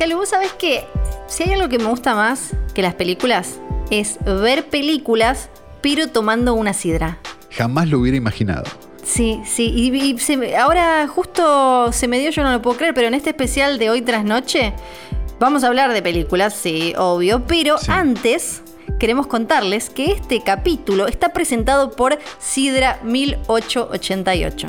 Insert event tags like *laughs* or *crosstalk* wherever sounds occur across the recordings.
Calu, vos sabés que si hay algo que me gusta más que las películas, es ver películas, pero tomando una sidra. Jamás lo hubiera imaginado. Sí, sí, y, y se me- ahora justo se me dio, yo no lo puedo creer, pero en este especial de hoy tras noche vamos a hablar de películas, sí, obvio, pero Sí. antes queremos contarles que este capítulo está presentado por Sidra 1888.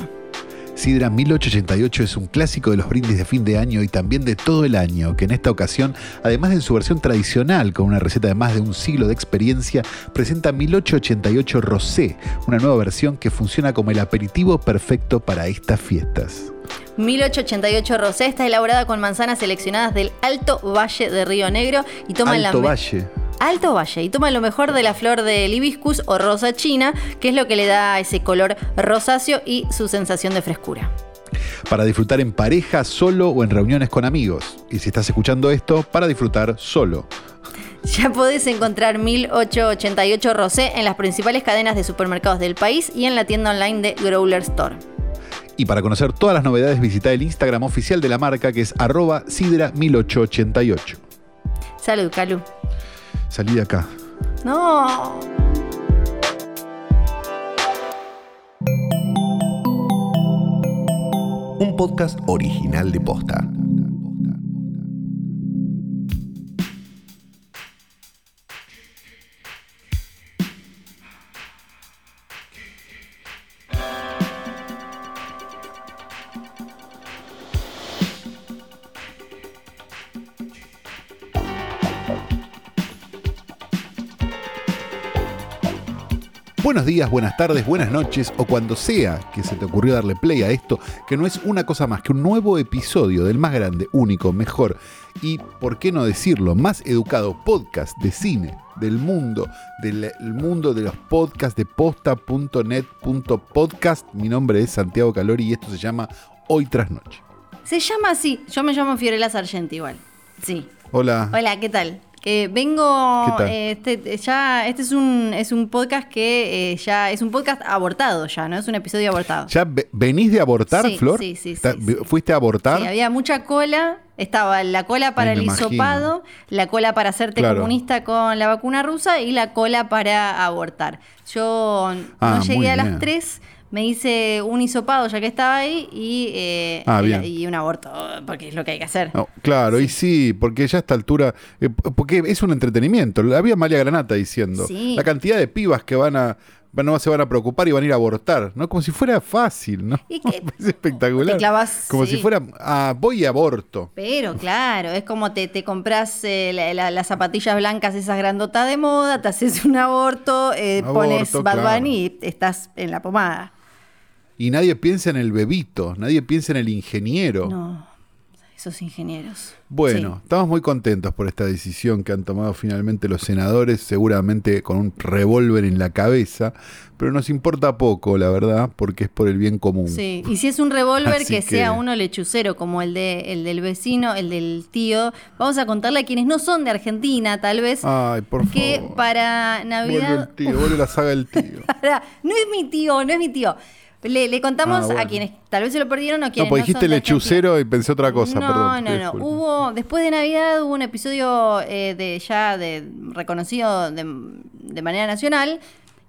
Sidra 1888 es un clásico de los brindis de fin de año y también de todo el año, que en esta ocasión, además de su versión tradicional con una receta de más de un siglo de experiencia, presenta 1888 Rosé, una nueva versión que funciona como el aperitivo perfecto para estas fiestas. 1888 Rosé está elaborada con manzanas seleccionadas del Alto Valle de Río Negro y toma la Alto me- Valle. Alto Valle y toma lo mejor de la flor del hibiscus o rosa china, que es lo que le da ese color rosáceo y su sensación de frescura. Para disfrutar en pareja, solo o en reuniones con amigos. Y si estás escuchando esto, para disfrutar solo. Ya podés encontrar 1888 Rosé en las principales cadenas de supermercados del país y en la tienda online de Growler Store. Y para conocer todas las novedades, visita el Instagram oficial de la marca que es arroba sidra1888. Salud, Calu. Salí de acá. No. Un podcast original de Posta. Buenos días, buenas tardes, buenas noches o cuando sea que se te ocurrió darle play a esto, que no es una cosa más que un nuevo episodio del más grande, único, mejor y, por qué no decirlo, más educado podcast de cine del mundo, del el mundo de los podcasts de posta.net.podcast. Mi nombre es Santiago Calori y esto se llama Hoy tras Noche. Se llama así. Yo me llamo Fiorella Sargenti igual. Sí. Hola. Hola, ¿qué tal? Que vengo. ¿Qué tal? eh, Este, ya, este es un, es un podcast que eh, ya es un podcast abortado ya, ¿no? Es un episodio abortado. ¿Ya ve- venís de abortar, Sí, Flor? sí, sí, ¿Está- sí. ¿Fuiste a abortar? Sí, había mucha cola. Estaba la cola para Ay, el hisopado, la cola para hacerte Claro. comunista con la vacuna rusa y la cola para abortar. Yo Ah, no llegué a las bien. 3, me hice un hisopado ya que estaba ahí y, eh, Ah, y- bien. y un aborto, porque es lo que hay que hacer. No, claro, y sí, porque ya a esta altura, eh, porque es un entretenimiento. Había María Granata diciendo, Sí. la cantidad de pibas que van a, no se van a preocupar y van a ir a abortar, ¿no? Como si fuera fácil, ¿no? Y *laughs* que- es espectacular. clavas, Como sí. si fuera, ah, voy y aborto. Pero claro, es como te, te compras eh, la- la- las zapatillas blancas, esas grandotas de moda, te haces un aborto, eh, Aborto, pones Bad claro. Bunny y estás en la pomada. Y nadie piensa en el bebito, nadie piensa en el ingeniero. No, esos ingenieros. Bueno, Sí. estamos muy contentos por esta decisión que han tomado finalmente los senadores, seguramente con un revólver en la cabeza, pero nos importa poco, la verdad, porque es por el bien común. Sí, y si es un revólver que, sea uno lechucero, como el, de, el del vecino, el del tío, vamos a contarle a quienes no son de Argentina, tal vez, Ay, por que favor. para Vuelve Navidad... el tío, vuelve la saga del tío. *laughs* No es mi tío, no es mi tío. Le, le contamos Ah, bueno. a quienes tal vez se lo perdieron o No, quienes pues no dijiste son de Argentina. lechucero y pensé otra cosa, no, perdón. No, no, disculpo. Hubo, después de Navidad hubo un episodio eh, de ya de reconocido de, de manera nacional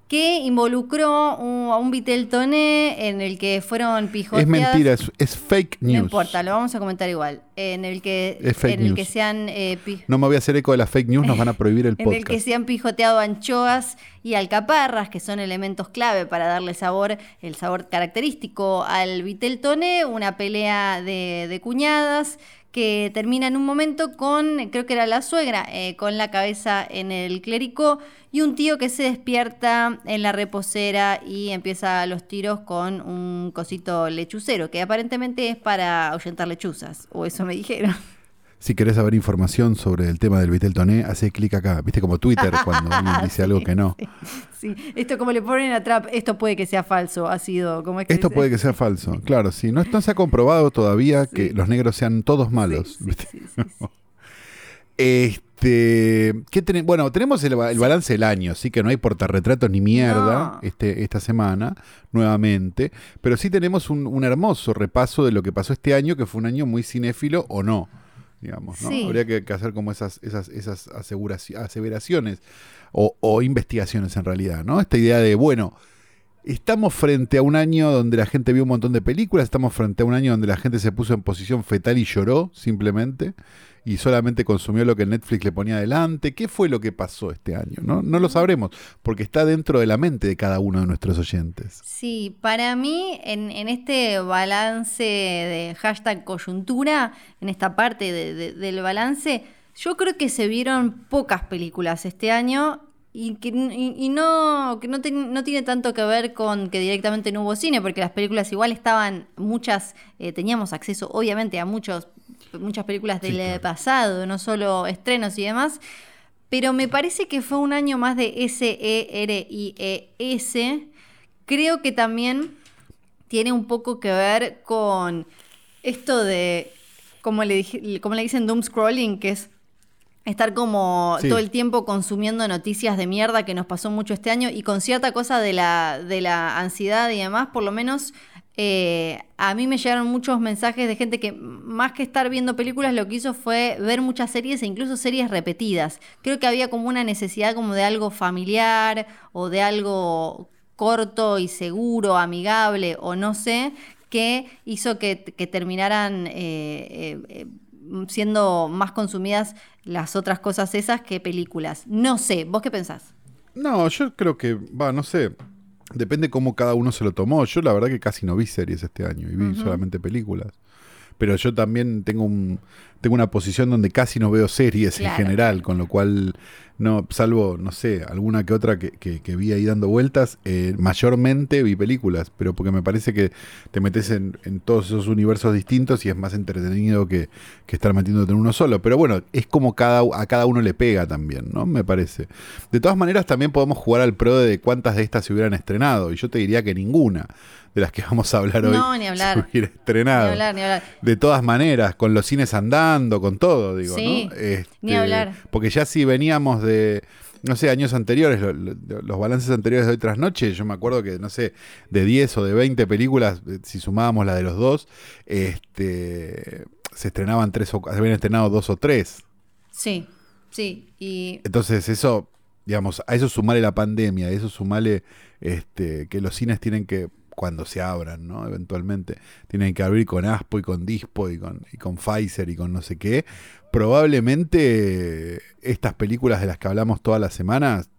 que involucró un- a un Vitel Toné en el que fueron pijoteadas. Es mentira, es, es fake news. No importa, lo vamos a comentar igual. En el que, Es fake en el news. que sean eh, No me voy a hacer eco de las fake news, nos van a prohibir el *laughs* en el que podcast. se han pijoteado anchoas y alcaparras, que son elementos clave para darle sabor, el sabor característico al vitel toné, una pelea de, cuñadas que termina en un momento con, creo que era la suegra, eh, con la cabeza en el clérico y un tío que se despierta en la reposera y empieza los tiros con un cosito lechucero, que aparentemente es para ahuyentar lechuzas, o eso me dijeron. Si querés saber información sobre el tema del Vitel Toné, hace clic acá. Viste como Twitter cuando *laughs* alguien dice algo que no. Sí, esto como le ponen a Trump, esto puede que sea falso, ha sido, ¿cómo es que Esto dice? puede que sea falso. *laughs* Claro, sí. No, no se ha comprobado todavía que los negros sean todos malos. *laughs* Este, ¿qué tene- bueno, tenemos el, ba- el balance del año, sí que no hay portarretratos ni mierda No. este, esta semana, nuevamente, pero sí tenemos un, un hermoso repaso de lo que pasó este año, que fue un año muy cinéfilo o no. Digamos, ¿no? Sí. Habría que, hacer como esas, esas, esas aseveraciones o, o investigaciones en realidad, ¿no? Esta idea de, bueno, estamos frente a un año donde la gente vio un montón de películas, estamos frente a un año donde la gente se puso en posición fetal y lloró simplemente y solamente consumió lo que Netflix le ponía adelante. ¿Qué fue lo que pasó este año? No, no lo sabremos, porque está dentro de la mente de cada uno de nuestros oyentes. Sí, para mí, en, en este balance de hashtag coyuntura, en esta parte de- de- del balance, yo creo que se vieron pocas películas este año y que, y, no, que no, no tiene tanto que ver con que directamente no hubo cine, porque las películas igual estaban, muchas, eh, teníamos acceso obviamente a muchos, muchas películas del Sí, claro. pasado, no solo estrenos y demás. Pero me parece que fue un año más de S-E-R-I-E-S. Creo que también tiene un poco que ver con esto de, como le, dije- como le dicen, doom scrolling, que es estar como Sí. todo el tiempo consumiendo noticias de mierda que nos pasó mucho este año y con cierta cosa de la, de la ansiedad y demás, por lo menos eh, a mí me llegaron muchos mensajes de gente que más que estar viendo películas lo que hizo fue ver muchas series e incluso series repetidas. Creo que había como una necesidad como de algo familiar o de algo corto y seguro, amigable o no sé, que hizo que, terminaran eh, eh, siendo más consumidas las otras cosas esas que películas. No sé, ¿vos qué pensás? No, yo creo que, va, no sé. Depende cómo cada uno se lo tomó. Yo la verdad que casi no vi series este año y vi solamente películas. Pero yo también tengo un tengo una posición donde casi no veo series Claro. en general, con lo cual no, salvo, no sé, alguna que otra que, que- que vi ahí dando vueltas, eh, mayormente vi películas, pero porque me parece que te metes en, en todos esos universos distintos y es más entretenido que, que estar metiéndote en uno solo. Pero bueno, es como cada, a cada uno le pega también, ¿no? Me parece. De todas maneras, también podemos jugar al pro de cuántas de estas se hubieran estrenado, y yo te diría que ninguna de las que vamos a hablar hoy No, ni hablar. se hubiera estrenado. Ni hablar, ni hablar. De todas maneras, con los cines andando, con todo, digo, Sí, ¿no? Este, ni hablar. Porque ya si veníamos de, no sé, años anteriores, lo- lo- los balances anteriores de hoy tras noche, yo me acuerdo que, no sé, de 10 o de 20 películas, eh, si sumábamos la de los dos, este, se estrenaban tres o, se habían estrenado dos o tres. Sí, sí. Y Entonces eso, digamos, a eso sumarle la pandemia, a eso sumarle este, que los cines tienen que, cuando se abran, ¿no? Eventualmente, tienen que abrir con Aspo y con Dispo y con, y con Pfizer y con no sé qué. Probablemente estas películas de las que hablamos todas las semanas,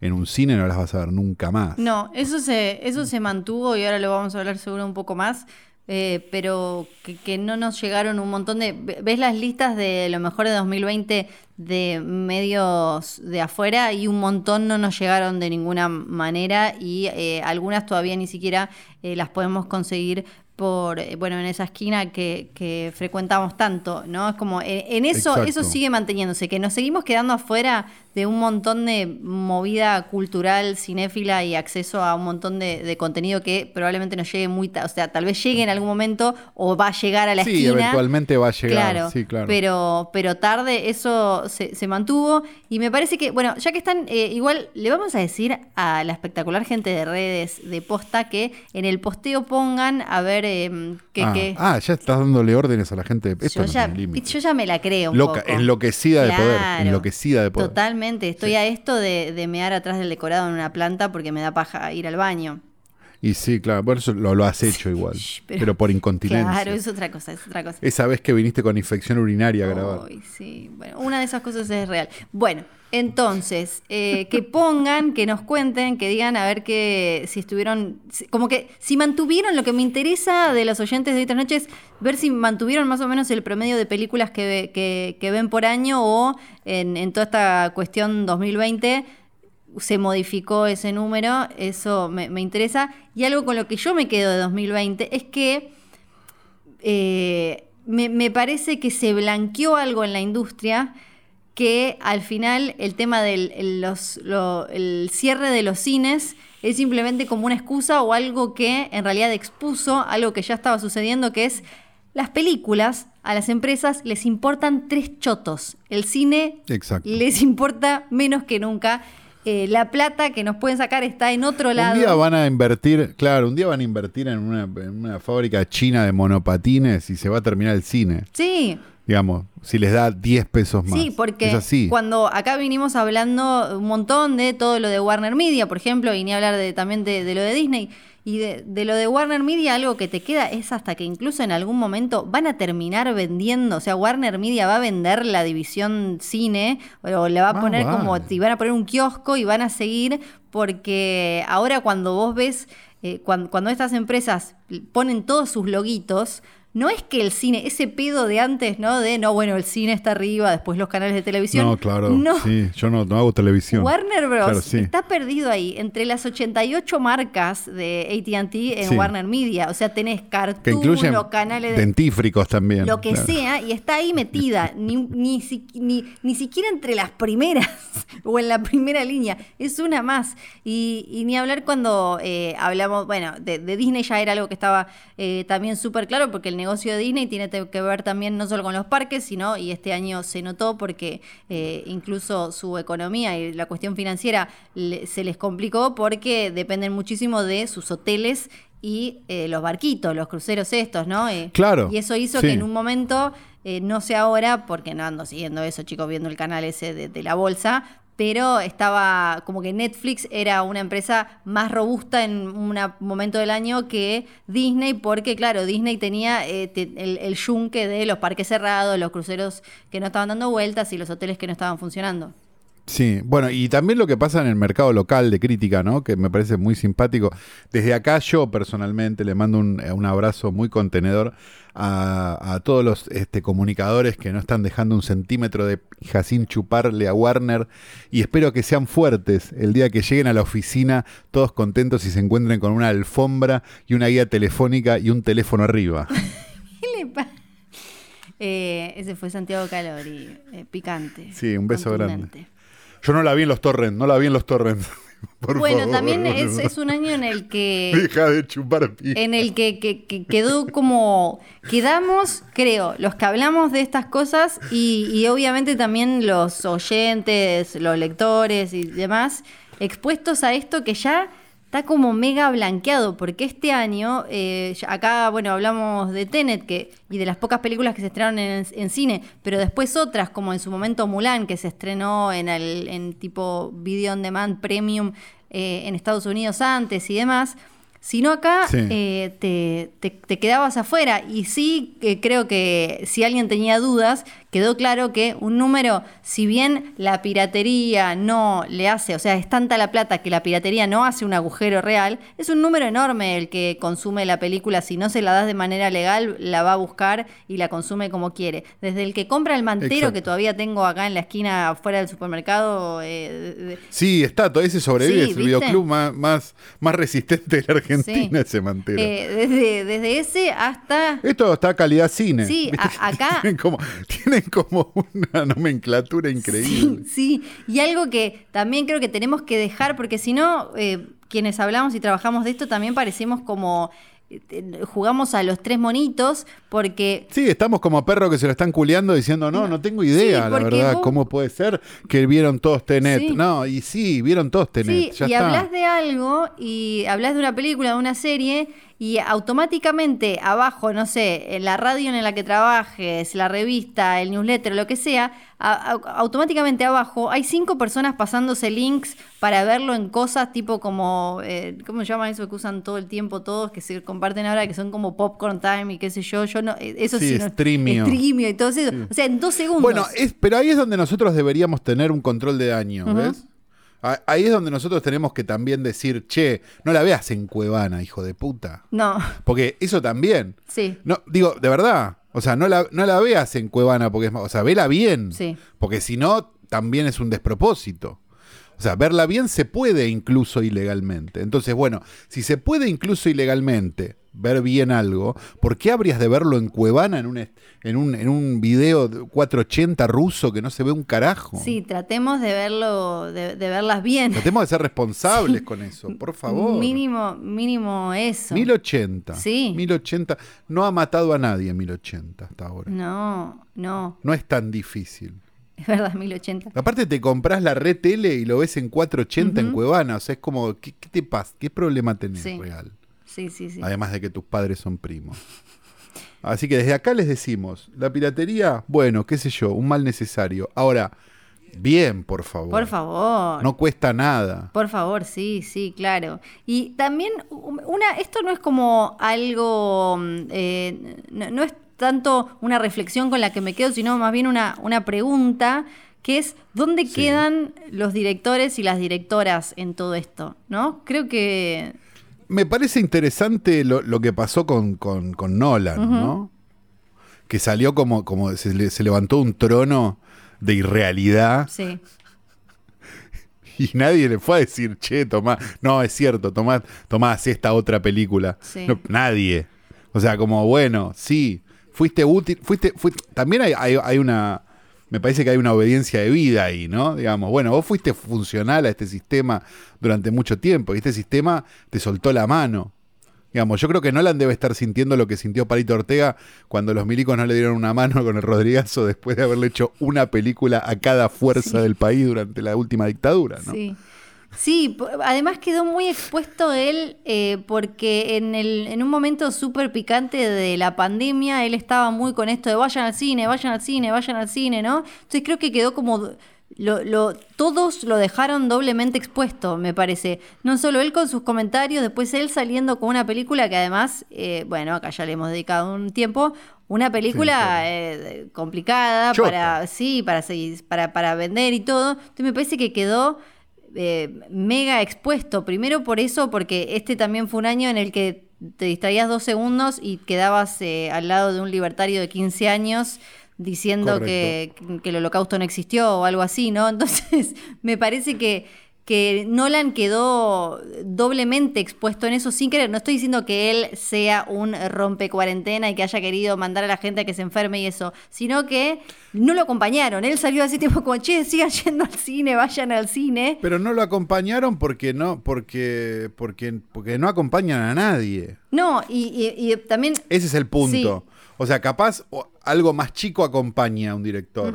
en un cine no las vas a ver nunca más. no, eso se, eso se mantuvo y ahora lo vamos a hablar seguro un poco más. Eh, pero que, que no nos llegaron un montón de... ve- ¿Ves las listas de lo mejor de 2020 de medios de afuera? Y un montón no nos llegaron de ninguna manera y eh, algunas todavía ni siquiera eh, las podemos conseguir por, eh, bueno, en esa esquina que, que frecuentamos tanto, ¿no? Es como, en, en eso, Exacto. eso sigue manteniéndose, que nos seguimos quedando afuera de un montón de movida cultural, cinéfila y acceso a un montón de, de contenido que probablemente nos llegue muy, ta- o sea, tal vez llegue en algún momento o va a llegar a la sí, esquina. eventualmente va a llegar. Claro, sí, claro. Pero, pero tarde eso se, se mantuvo y me parece que, bueno, ya que están, eh, igual le vamos a decir a la espectacular gente de redes de posta que en el posteo pongan a ver eh, que, ah, que- ah, ya estás dándole órdenes a la gente. Esto yo, no ya, yo ya me la creo un Loca, poco. enloquecida de poder, enloquecida de poder. Totalmente, estoy Sí. a esto de, de mear atrás del decorado en una planta porque me da paja ir al baño. Y sí, claro, por eso lo, lo has hecho igual, pero, por incontinencia. Claro, es otra cosa, es otra cosa. Esa vez que viniste con infección urinaria a grabar. Ay, sí, bueno, una de esas cosas es real. Bueno, entonces, eh, que pongan, que nos cuenten, que digan a ver que si estuvieron, como que si mantuvieron lo que me interesa de los oyentes de estas noches, ver si mantuvieron más o menos el promedio de películas que, que, que ven por año o en, en toda esta cuestión 2020 se modificó ese número, eso me, me interesa. Y algo con lo que yo me quedo de 2020 es que eh, me, me parece que se blanqueó algo en la industria que al final el tema del el, los- lo- el cierre de los cines es simplemente como una excusa o algo que en realidad expuso algo que ya estaba sucediendo, que es las películas a las empresas les importan tres chotos. El cine Exacto. les importa menos que nunca. Eh, la plata que nos pueden sacar está en otro lado. Un día van a invertir, claro, un día van a invertir en una, en una fábrica china de monopatines y se va a terminar el cine. Sí, digamos, si les da 10 pesos más. Sí, porque es así. cuando acá vinimos hablando un montón de todo lo de Warner Media, por ejemplo, y ni hablar de, también de, de lo de Disney, y de, de lo de Warner Media, algo que te queda es hasta que incluso en algún momento van a terminar vendiendo, o sea, Warner Media va a vender la división cine, o le va a Ah, poner vale. como, y van a poner un kiosco y van a seguir, porque ahora cuando vos ves, eh, cuan- cuando, estas empresas ponen todos sus loguitos, no es que el cine, ese pedo de antes, ¿no? De, no, bueno, el cine está arriba, después los canales de televisión. No, claro. No, Sí, yo no, no hago televisión. Warner Bros. Claro, sí. está perdido ahí, entre las 88 marcas de ATT en Sí. Warner Media. O sea, tenés Cartoon, los canales de dentífricos también. lo que claro. sea, y está ahí metida, *laughs* ni, ni, si- ni, ni siquiera entre las primeras *laughs* o en la primera línea, es una más. Y, y ni hablar cuando eh, hablamos, bueno, de, de Disney ya era algo que estaba eh, también súper claro, porque el negocio de Disney tiene que ver también no solo con los parques, sino, y este año se notó porque eh, incluso su economía y la cuestión financiera le- se les complicó porque dependen muchísimo de sus hoteles. Y eh, los barquitos, los cruceros estos, ¿no? Eh, Claro, Y eso hizo sí. que en un momento, eh, no sé ahora, porque no ando siguiendo eso, chicos, viendo el canal ese de, de la bolsa, pero estaba como que Netflix era una empresa más robusta en un momento del año que Disney, porque claro, Disney tenía eh, te- el, el yunque de los parques cerrados, los cruceros que no estaban dando vueltas y los hoteles que no estaban funcionando. Sí, bueno, y también lo que pasa en el mercado local de crítica, ¿no? Que me parece muy simpático. Desde acá yo personalmente le mando un, un abrazo muy contenedor a, a todos los este, comunicadores que no están dejando un centímetro de sin chuparle a Warner y espero que sean fuertes el día que lleguen a la oficina todos contentos y se encuentren con una alfombra y una guía telefónica y un teléfono arriba. *laughs* ¿Qué le pasa? Eh, ese fue Santiago Calori, eh, picante. Sí, un beso grande. Yo no la vi en los torrents, no la vi en los torrents. *laughs* Por Bueno, favor, también es, es un año en el que *laughs* Deja de chupar pija. en el que, que- que quedó como quedamos, creo, los que hablamos de estas cosas y, y obviamente también los oyentes, los lectores y demás, expuestos a esto que ya está como mega blanqueado, porque este año, eh, acá, bueno, hablamos de Tenet que, y de las pocas películas que se estrenaron en, en cine, pero después otras, como en su momento Mulan, que se estrenó en, el, en tipo Video On Demand Premium eh, en Estados Unidos antes y demás. Sino acá Sí. eh, te, te- te quedabas afuera. Y sí que creo que si alguien tenía dudas, quedó claro que un número, si bien la piratería no le hace, o sea, es tanta la plata que la piratería no hace un agujero real, es un número enorme el que consume la película. Si no se la das de manera legal, la va a buscar y la consume como quiere. Desde el que compra el mantero, Exacto. que todavía tengo acá en la esquina afuera del supermercado, eh, de- Sí, está, ese sobrevive, Sí, es el videoclub más, más, más resistente de la Argentina, Sí. ese mantero. eh, desde, desde ese hasta Esto está calidad cine. Sí, *laughs* acá- Tienen como, tienen como una nomenclatura increíble. Sí, sí, y algo que también creo que tenemos que dejar, porque si no, eh, quienes hablamos y trabajamos de esto también parecemos como jugamos a los tres monitos, porque Sí, estamos como perros que se lo están culeando diciendo, no, no tengo idea, Sí, la verdad, vos- cómo puede ser que vieron todos Tenet. Sí. No, y sí, vieron todos Tenet. sí, ya y está. hablas de algo y hablas de una película, de una serie, y automáticamente abajo, no sé, en la radio en la que trabajes, la revista, el newsletter, lo que sea, a- a- automáticamente abajo hay cinco personas pasándose links para verlo en cosas tipo como, eh, ¿cómo se llama eso que usan todo el tiempo todos, que se comparten ahora, que son como popcorn time y qué sé yo? Yo no, eh, eso Sí, sí, no- streamio. streamio y todo eso. O sea, en dos segundos. Bueno, es, pero ahí es donde nosotros deberíamos tener un control de daño, Ujú. ¿ves? Ahí es donde nosotros tenemos que también decir, che, no la veas en Cuevana, hijo de puta. No, Porque eso también. sí. No, digo, de verdad. O sea, no la, no la veas en Cuevana porque es más. O sea, vela bien. Sí. Porque si no, también es un despropósito. O sea, verla bien se puede incluso ilegalmente. Entonces, bueno, si se puede incluso ilegalmente ver bien algo, ¿por qué habrías de verlo en Cuevana en un, en un, en un video de 480 ruso que no se ve un carajo? Sí, tratemos de verlo, de, de verlas bien. Tratemos de ser responsables con eso, por favor. Mínimo, mínimo eso. 1080. Sí. 1080. No ha matado a nadie en 1080 hasta ahora. No, no, No es tan difícil. es verdad, 1080. Aparte te compras la red tele y lo ves en 480 en. Cuevana. O sea, es como, ¿qué, qué te pasa? ¿Qué problema tenés Sí. real? Sí, sí, sí. Además de que tus padres son primos. Así que desde acá les decimos, la piratería, bueno, qué sé yo, un mal necesario. Ahora, bien, por favor. Por favor. No cuesta nada. Por favor, sí, sí, claro. Y también, una, esto no es como algo, mm, eh, no, no es tanto una reflexión con la que me quedo, sino más bien una, una pregunta que es ¿dónde Sí. quedan los directores y las directoras en todo esto? ¿No? Creo que Me parece interesante lo, lo que pasó con, con- con Nolan, ¿no? Que salió como, como se, le- se levantó un trono de irrealidad sí. *laughs* y nadie le fue a decir, che, tomá, no, es cierto, tomá, tomá, hacé esta otra película. Sí. No, nadie. O sea, como, bueno, sí, fuiste útil, fuiste, fuiste- también hay, hay- hay una, me parece que hay una obediencia de vida ahí, ¿no? Digamos, bueno, vos fuiste funcional a este sistema durante mucho tiempo y este sistema te soltó la mano. Digamos, yo creo que Nolan debe estar sintiendo lo que sintió Palito Ortega cuando los milicos no le dieron una mano con el Rodrigazo después de haberle hecho una película a cada fuerza del país durante la última dictadura, ¿no? Sí. Sí, además quedó muy expuesto él eh, porque en, el, en un momento súper picante de la pandemia él estaba muy con esto de vayan al cine, vayan al cine, vayan al cine, ¿no? Entonces creo que quedó como... Lo, lo- todos lo dejaron doblemente expuesto, me parece. No solo él con sus comentarios, después él saliendo con una película que además, eh, bueno, acá ya le hemos dedicado un tiempo, una película eh, complicada Chota. para, sí, para, seguir- para, para vender y todo. Entonces me parece que quedó eh, mega expuesto. Primero por eso, porque este también fue un año en el que te distraías dos segundos y quedabas eh, al lado de un libertario de 15 años diciendo que, que el holocausto no existió o algo así, ¿no? *laughs* Entonces me parece que, que Nolan quedó doblemente expuesto en eso sin querer. No estoy diciendo que él sea un rompe cuarentena y que haya querido mandar a la gente a que se enferme y eso, sino que no lo acompañaron. Él salió así tipo como, che, sigan *laughs* yendo al cine, vayan al cine. Pero no lo acompañaron porque no, porque, porque, porque no acompañan a nadie. No, y, y- y también... Ese es el punto. Sí. O sea, capaz algo más chico acompaña a un director.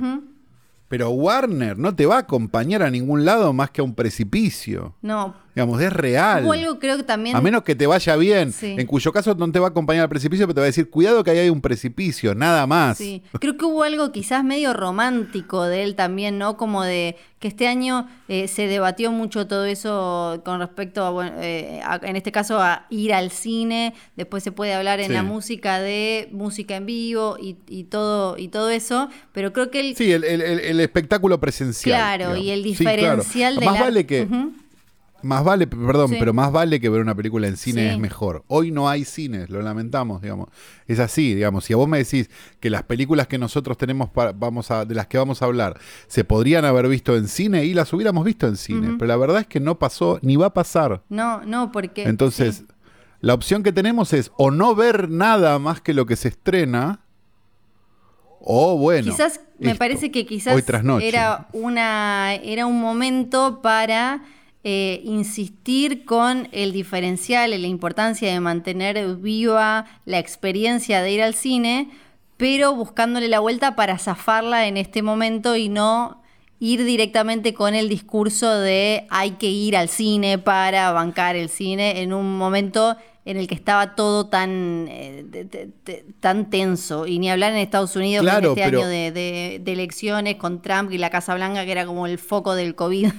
Pero Warner no te va a acompañar a ningún lado más que a un precipicio. No, Digamos, es real. hubo algo creo que también... A menos que te vaya bien, Sí. en cuyo caso no te va a acompañar al precipicio, pero te va a decir, cuidado que ahí hay un precipicio, nada más. Sí, creo que hubo algo quizás medio romántico de él también, ¿no? Como de que este año eh, se debatió mucho todo eso con respecto a, bueno, eh, a- en este caso, a ir al cine. Después se puede hablar en Sí. la música de música en vivo y, y todo y todo eso. Pero creo que él, Sí, el, el- el- el espectáculo presencial. claro, y el Sí, claro. diferencial de Más vale que, más vale, perdón, Sí. pero más vale que ver una película en cine Sí. es mejor. Hoy no hay cines, lo lamentamos, digamos. Es así, digamos. Si a vos me decís que las películas que nosotros tenemos para, vamos a, de las que vamos a hablar se podrían haber visto en cine y las hubiéramos visto en cine, pero la verdad es que no pasó ni va a pasar. No, no, porque... Entonces, sí. la opción que tenemos es o no ver nada más que lo que se estrena, o bueno. quizás me parece que quizás Hoy tras noche. era una era un momento para eh, insistir con el diferencial y la importancia de mantener viva la experiencia de ir al cine, pero buscándole la vuelta para zafarla en este momento y no ir directamente con el discurso de hay que ir al cine para bancar el cine en un momento en el que estaba todo tan, eh, tan tenso. Y ni hablar en Estados Unidos Claro, con este pero- año de, de- de elecciones, con Trump y la Casa Blanca, que era como el foco del COVID.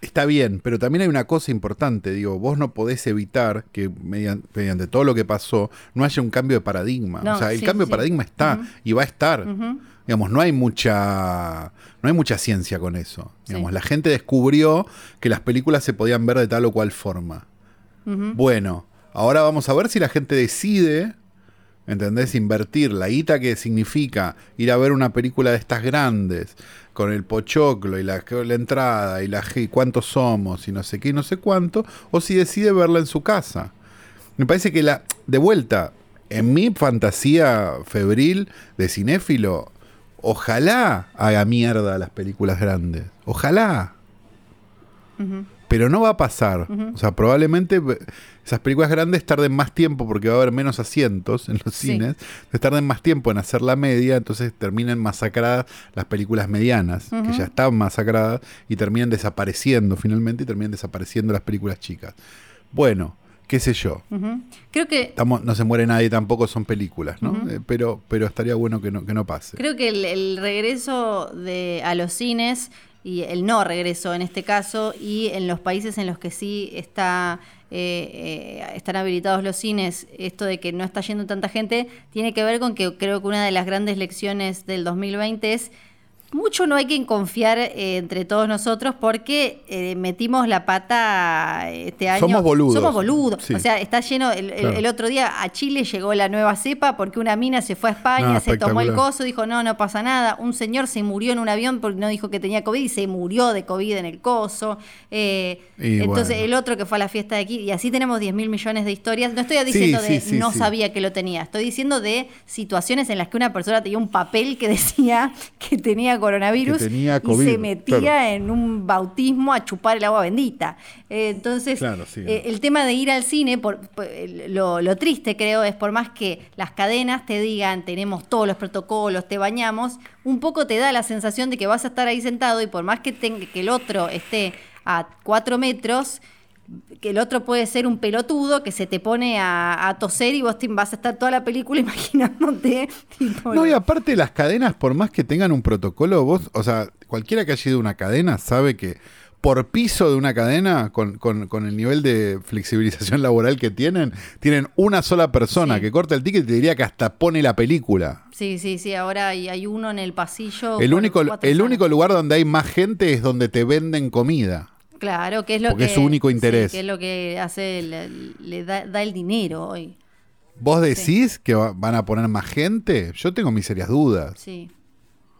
Está bien, pero también hay una cosa importante, digo, vos no podés evitar que mediante, mediante todo lo que pasó no haya un cambio de paradigma. No, o sea, el sí, cambio sí. de paradigma está y va a estar. Digamos, no hay mucha no hay mucha ciencia con eso. Digamos, Sí. la gente descubrió que las películas se podían ver de tal o cual forma. Bueno, ahora vamos a ver si la gente decide ¿Entendés? Invertir la guita que significa ir a ver una película de estas grandes, con el pochoclo y la, la entrada y la y cuántos somos y no sé qué y no sé cuánto, o si decide verla en su casa. Me parece que la. De vuelta, en mi fantasía febril de cinéfilo, ojalá haga mierda las películas grandes. Ojalá. Pero no va a pasar. O sea, probablemente esas películas grandes tarden más tiempo porque va a haber menos asientos en los Sí. cines. Entonces tarden más tiempo en hacer la media, entonces terminen masacradas las películas medianas, que ya están masacradas, y terminan desapareciendo finalmente y terminan desapareciendo las películas chicas. Bueno, qué sé yo. Creo que Estamos, no se muere nadie tampoco, son películas, ¿no? Eh, pero, pero estaría bueno que no, que no pase. Creo que el, el regreso de, a los cines y el no regreso en este caso y en los países en los que sí está eh, eh, están habilitados los cines, esto de que no está yendo tanta gente, tiene que ver con que creo que una de las grandes lecciones del 2020 es mucho no hay que confiar eh, entre todos nosotros porque eh, metimos la pata este año. Somos boludos. Somos boludos. Sí. O sea, está lleno. El, el- Claro. el otro día a Chile llegó la nueva cepa porque una mina se fue a España, No, se tomó el coso, dijo no, no pasa nada. Un señor se murió en un avión porque no dijo que tenía COVID y se murió de COVID en el coso. Eh, entonces bueno. el otro que fue a la fiesta de aquí, y así tenemos 10 mil millones de historias. No estoy diciendo Sí, de sí, no sabía que lo tenía, estoy diciendo de situaciones en las que una persona tenía un papel que decía que tenía coronavirus y se metía claro. en un bautismo a chupar el agua bendita. Eh, entonces, Claro, sí. eh, el tema de ir al cine, por, por- lo, lo triste creo es por más que las cadenas te digan tenemos todos los protocolos, te bañamos, un poco te da la sensación de que vas a estar ahí sentado y por más que, que el otro esté a cuatro metros, que el otro puede ser un pelotudo que se te pone a, a toser y vos te vas a estar toda la película *laughs* imaginándote. tipo, No, y aparte las cadenas, por más que tengan un protocolo, vos, o sea, cualquiera que haya ido a una cadena sabe que por piso de una cadena, con, con- con el nivel de flexibilización *laughs* laboral que tienen, tienen una sola persona Sí. que corta el ticket y te diría que hasta pone la película. Sí, sí, sí, ahora hay, hay uno en el pasillo. El único, el único lugar donde hay más gente es donde te venden comida. Claro, que es lo Porque que es su único sí, interés. que es lo que hace, le, le da, da el dinero hoy. ¿Vos decís que va- van a poner más gente? Yo tengo mis serias dudas. Sí.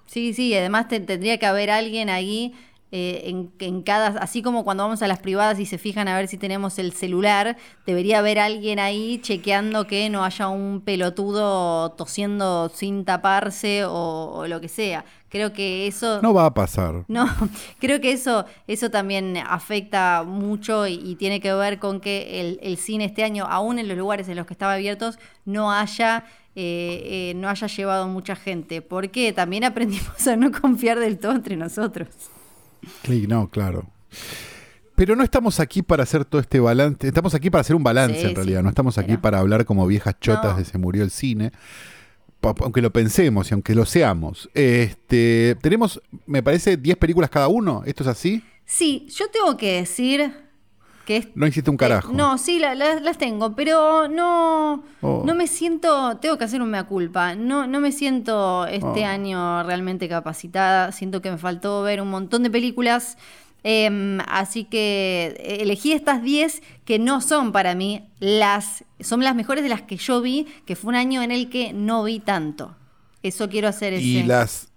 Sí, sí, además te- tendría que haber alguien ahí eh, en, en cada, así como cuando vamos a las privadas y se fijan a ver si tenemos el celular, debería haber alguien ahí chequeando que no haya un pelotudo tosiendo sin taparse o, o lo que sea. Creo que eso... No va a pasar. *laughs* No, creo que eso, eso también afecta mucho y, y tiene que ver con que el, el cine este año, aún en los lugares en los que estaba abiertos, no haya, eh, eh, no haya llevado mucha gente. Porque también aprendimos a no confiar del todo entre nosotros. Sí, no, claro. Pero no estamos aquí para hacer todo este balance. Estamos aquí para hacer un balance, Sí, en realidad. sí, no estamos aquí pero- para hablar como viejas chotas No. de se murió el cine. Aunque lo pensemos y aunque lo seamos. Este, tenemos, me parece, 10 películas cada uno. ¿Esto es así? Sí, yo tengo que decir que es- No hiciste un carajo. Eh, no, sí, la- la- las tengo, pero no, Oh. no me siento, tengo que hacer un mea culpa, no, no me siento este Oh. año realmente capacitada, siento que me faltó ver un montón de películas, em, así que elegí estas 10 que no son para mí las, son las mejores de las que yo vi, que fue un año en el que no vi tanto. Eso quiero hacer Y ese. las.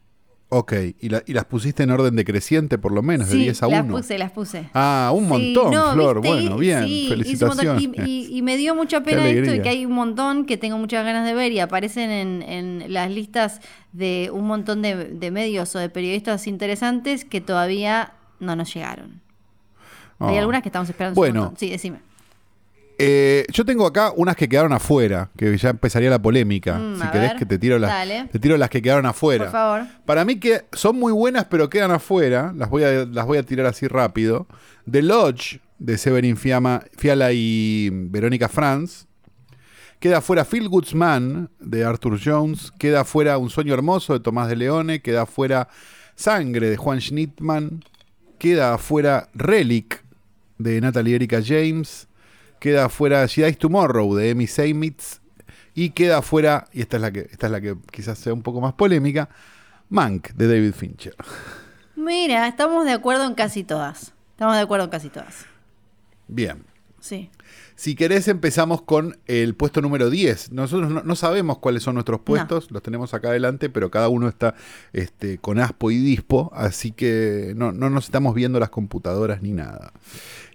Ok, y, la- y las pusiste en orden decreciente, por lo menos, de Sí, 10 a las 1. puse, las puse. Ah, un Sí, montón, no, Flor. ¿viste? Bueno, Y- bien. sí, felicitaciones. montón. Y, y- y me dio mucha pena esto de alegría. que hay un montón que tengo muchas ganas de ver y aparecen en, en las listas de un montón de, de medios o de periodistas interesantes que todavía no nos llegaron. Hay Oh. algunas que estamos esperando. Bueno. Sí, decime. Eh, yo tengo acá unas que quedaron afuera, que ya empezaría la polémica. Mm, si querés ver, que te tiro, las, dale. te tiro las que quedaron afuera. Por favor. Para mí que son muy buenas, pero quedan afuera. Las voy a, las voy a tirar así rápido. The Lodge, de Severin Fiamma- Fiala y Verónica Franz. Queda afuera Phil Goodsman, de Arthur Jones. Queda afuera Un sueño hermoso, de Tomás de Leone. Queda afuera Sangre, de Juan Schnittman. Queda afuera Relic, de Natalie Erika James. Queda afuera She Dies Tomorrow, de Amy Seymitz. Y queda afuera, y esta es la que, esta es la que quizás sea un poco más polémica, Mank, de David Fincher. Mira, estamos de acuerdo en casi todas. Estamos de acuerdo en casi todas. Bien. Sí. Si querés empezamos con el puesto número 10. Nosotros no, no sabemos cuáles son nuestros puestos, los tenemos acá adelante, pero cada uno está este, con aspo y dispo, así que no, no nos estamos viendo las computadoras ni nada.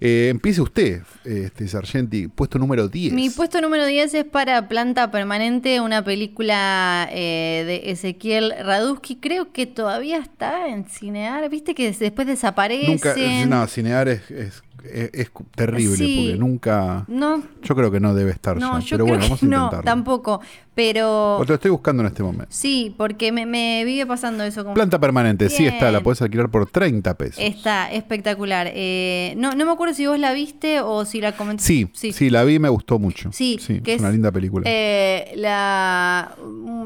Eh, empiece usted, este, Sargenti, puesto número 10. Mi puesto número 10 es para Planta Permanente, una película eh, de Ezequiel Radusky. Creo que todavía está en Cinear. Viste que después desaparece. Nunca, no, Cinear es, es- es, es terrible Sí. porque nunca. No, Yo creo que no debe estar no, ya. yo pero creo bueno, vamos a que no, intentarlo. tampoco. Pero O te lo estoy buscando en este momento. sí, porque me, me vive pasando eso con Planta permanente, sí está, la puedes alquilar por 30 pesos. Está espectacular. Eh, no, no me acuerdo si vos la viste o si la comentaste. Sí, sí, la vi y me gustó mucho. Sí, que es es una linda película. eh, la,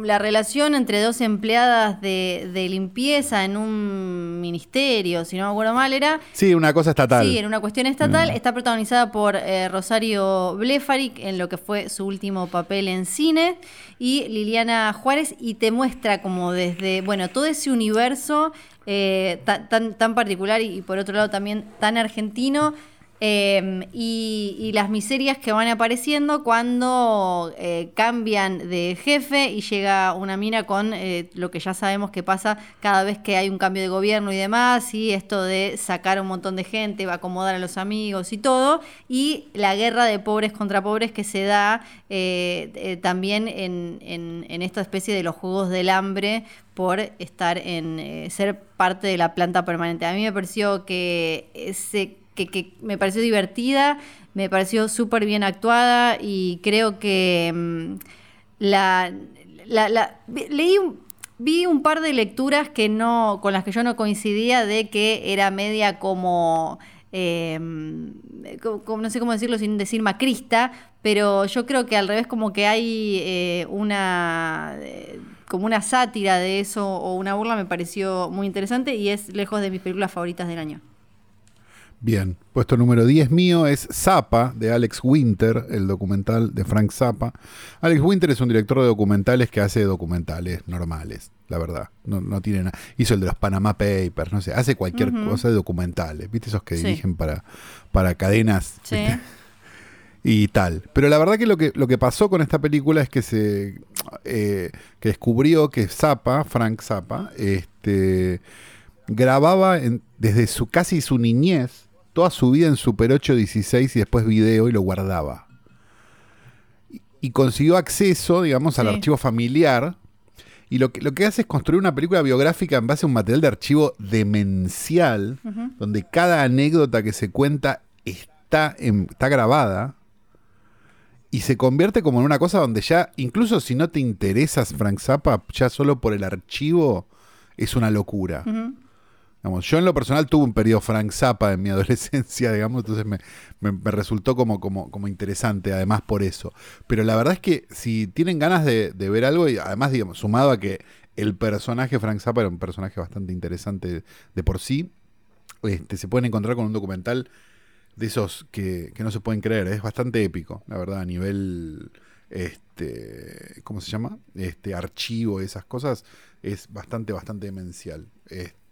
la relación entre dos empleadas de, de limpieza en un ministerio, si no me acuerdo mal, era. sí, una cosa estatal. Sí, en una cuestión estatal. Mm. Está protagonizada por eh, Rosario Blefaric en lo que fue su último papel en cine y Liliana Juárez y te muestra como desde, bueno, todo ese universo eh, ta- tan, tan particular y, y por otro lado también tan argentino. Eh, y, las miserias que van apareciendo cuando eh, cambian de jefe y llega una mina con eh, lo que ya sabemos que pasa cada vez que hay un cambio de gobierno y demás, y esto de sacar a un montón de gente, va a acomodar a los amigos y todo, y la guerra de pobres contra pobres que se da eh, también en, en- en esta especie de los juegos del hambre por estar en ser parte de la planta permanente. A mí me pareció que ese que, me pareció divertida, me pareció súper bien actuada y creo que mm, la, leí vi un par de lecturas que no con las que yo no coincidía de que era media como co- como- no sé cómo decirlo sin decir macrista pero yo creo que al revés como que hay eh, una eh, como una sátira de eso o una burla me pareció muy interesante y es lejos de mis películas favoritas del año Bien, puesto número 10 mío es Zappa, de Alex Winter, el documental de Frank Zappa. Alex Winter es un director de documentales que hace documentales normales, la verdad. No, no tiene nada. Hizo el de los Panama Papers, no sé, hace cualquier cosa de documentales. ¿Viste esos que Sí. dirigen para, para cadenas? sí ¿viste? y tal. Pero la verdad que lo que, lo que pasó con esta película es que se eh, que descubrió que Zappa, Frank Zappa, este, grababa en- desde su casi su niñez toda su vida en Super 8, 16 y después video y lo guardaba. Y, consiguió acceso, digamos, al archivo familiar. Y lo que, lo que hace es construir una película biográfica en base a un material de archivo demencial, donde cada anécdota que se cuenta está, en- está grabada y se convierte como en una cosa donde ya, incluso si no te interesas Frank Zappa, ya solo por el archivo es una locura. Ujú. Yo en lo personal tuve un periodo Frank Zappa en mi *laughs* adolescencia, digamos, entonces me, resultó como, como, como interesante, además por eso. Pero la verdad es que si tienen ganas de, de ver algo, y además, digamos, sumado a que el personaje Frank Zappa era un personaje bastante interesante de por sí, este, se pueden encontrar con un documental de esos que, que no se pueden creer, es bastante épico, la verdad, a nivel, este, ¿cómo se llama? Este, archivo, esas cosas, es bastante, bastante demencial. Este,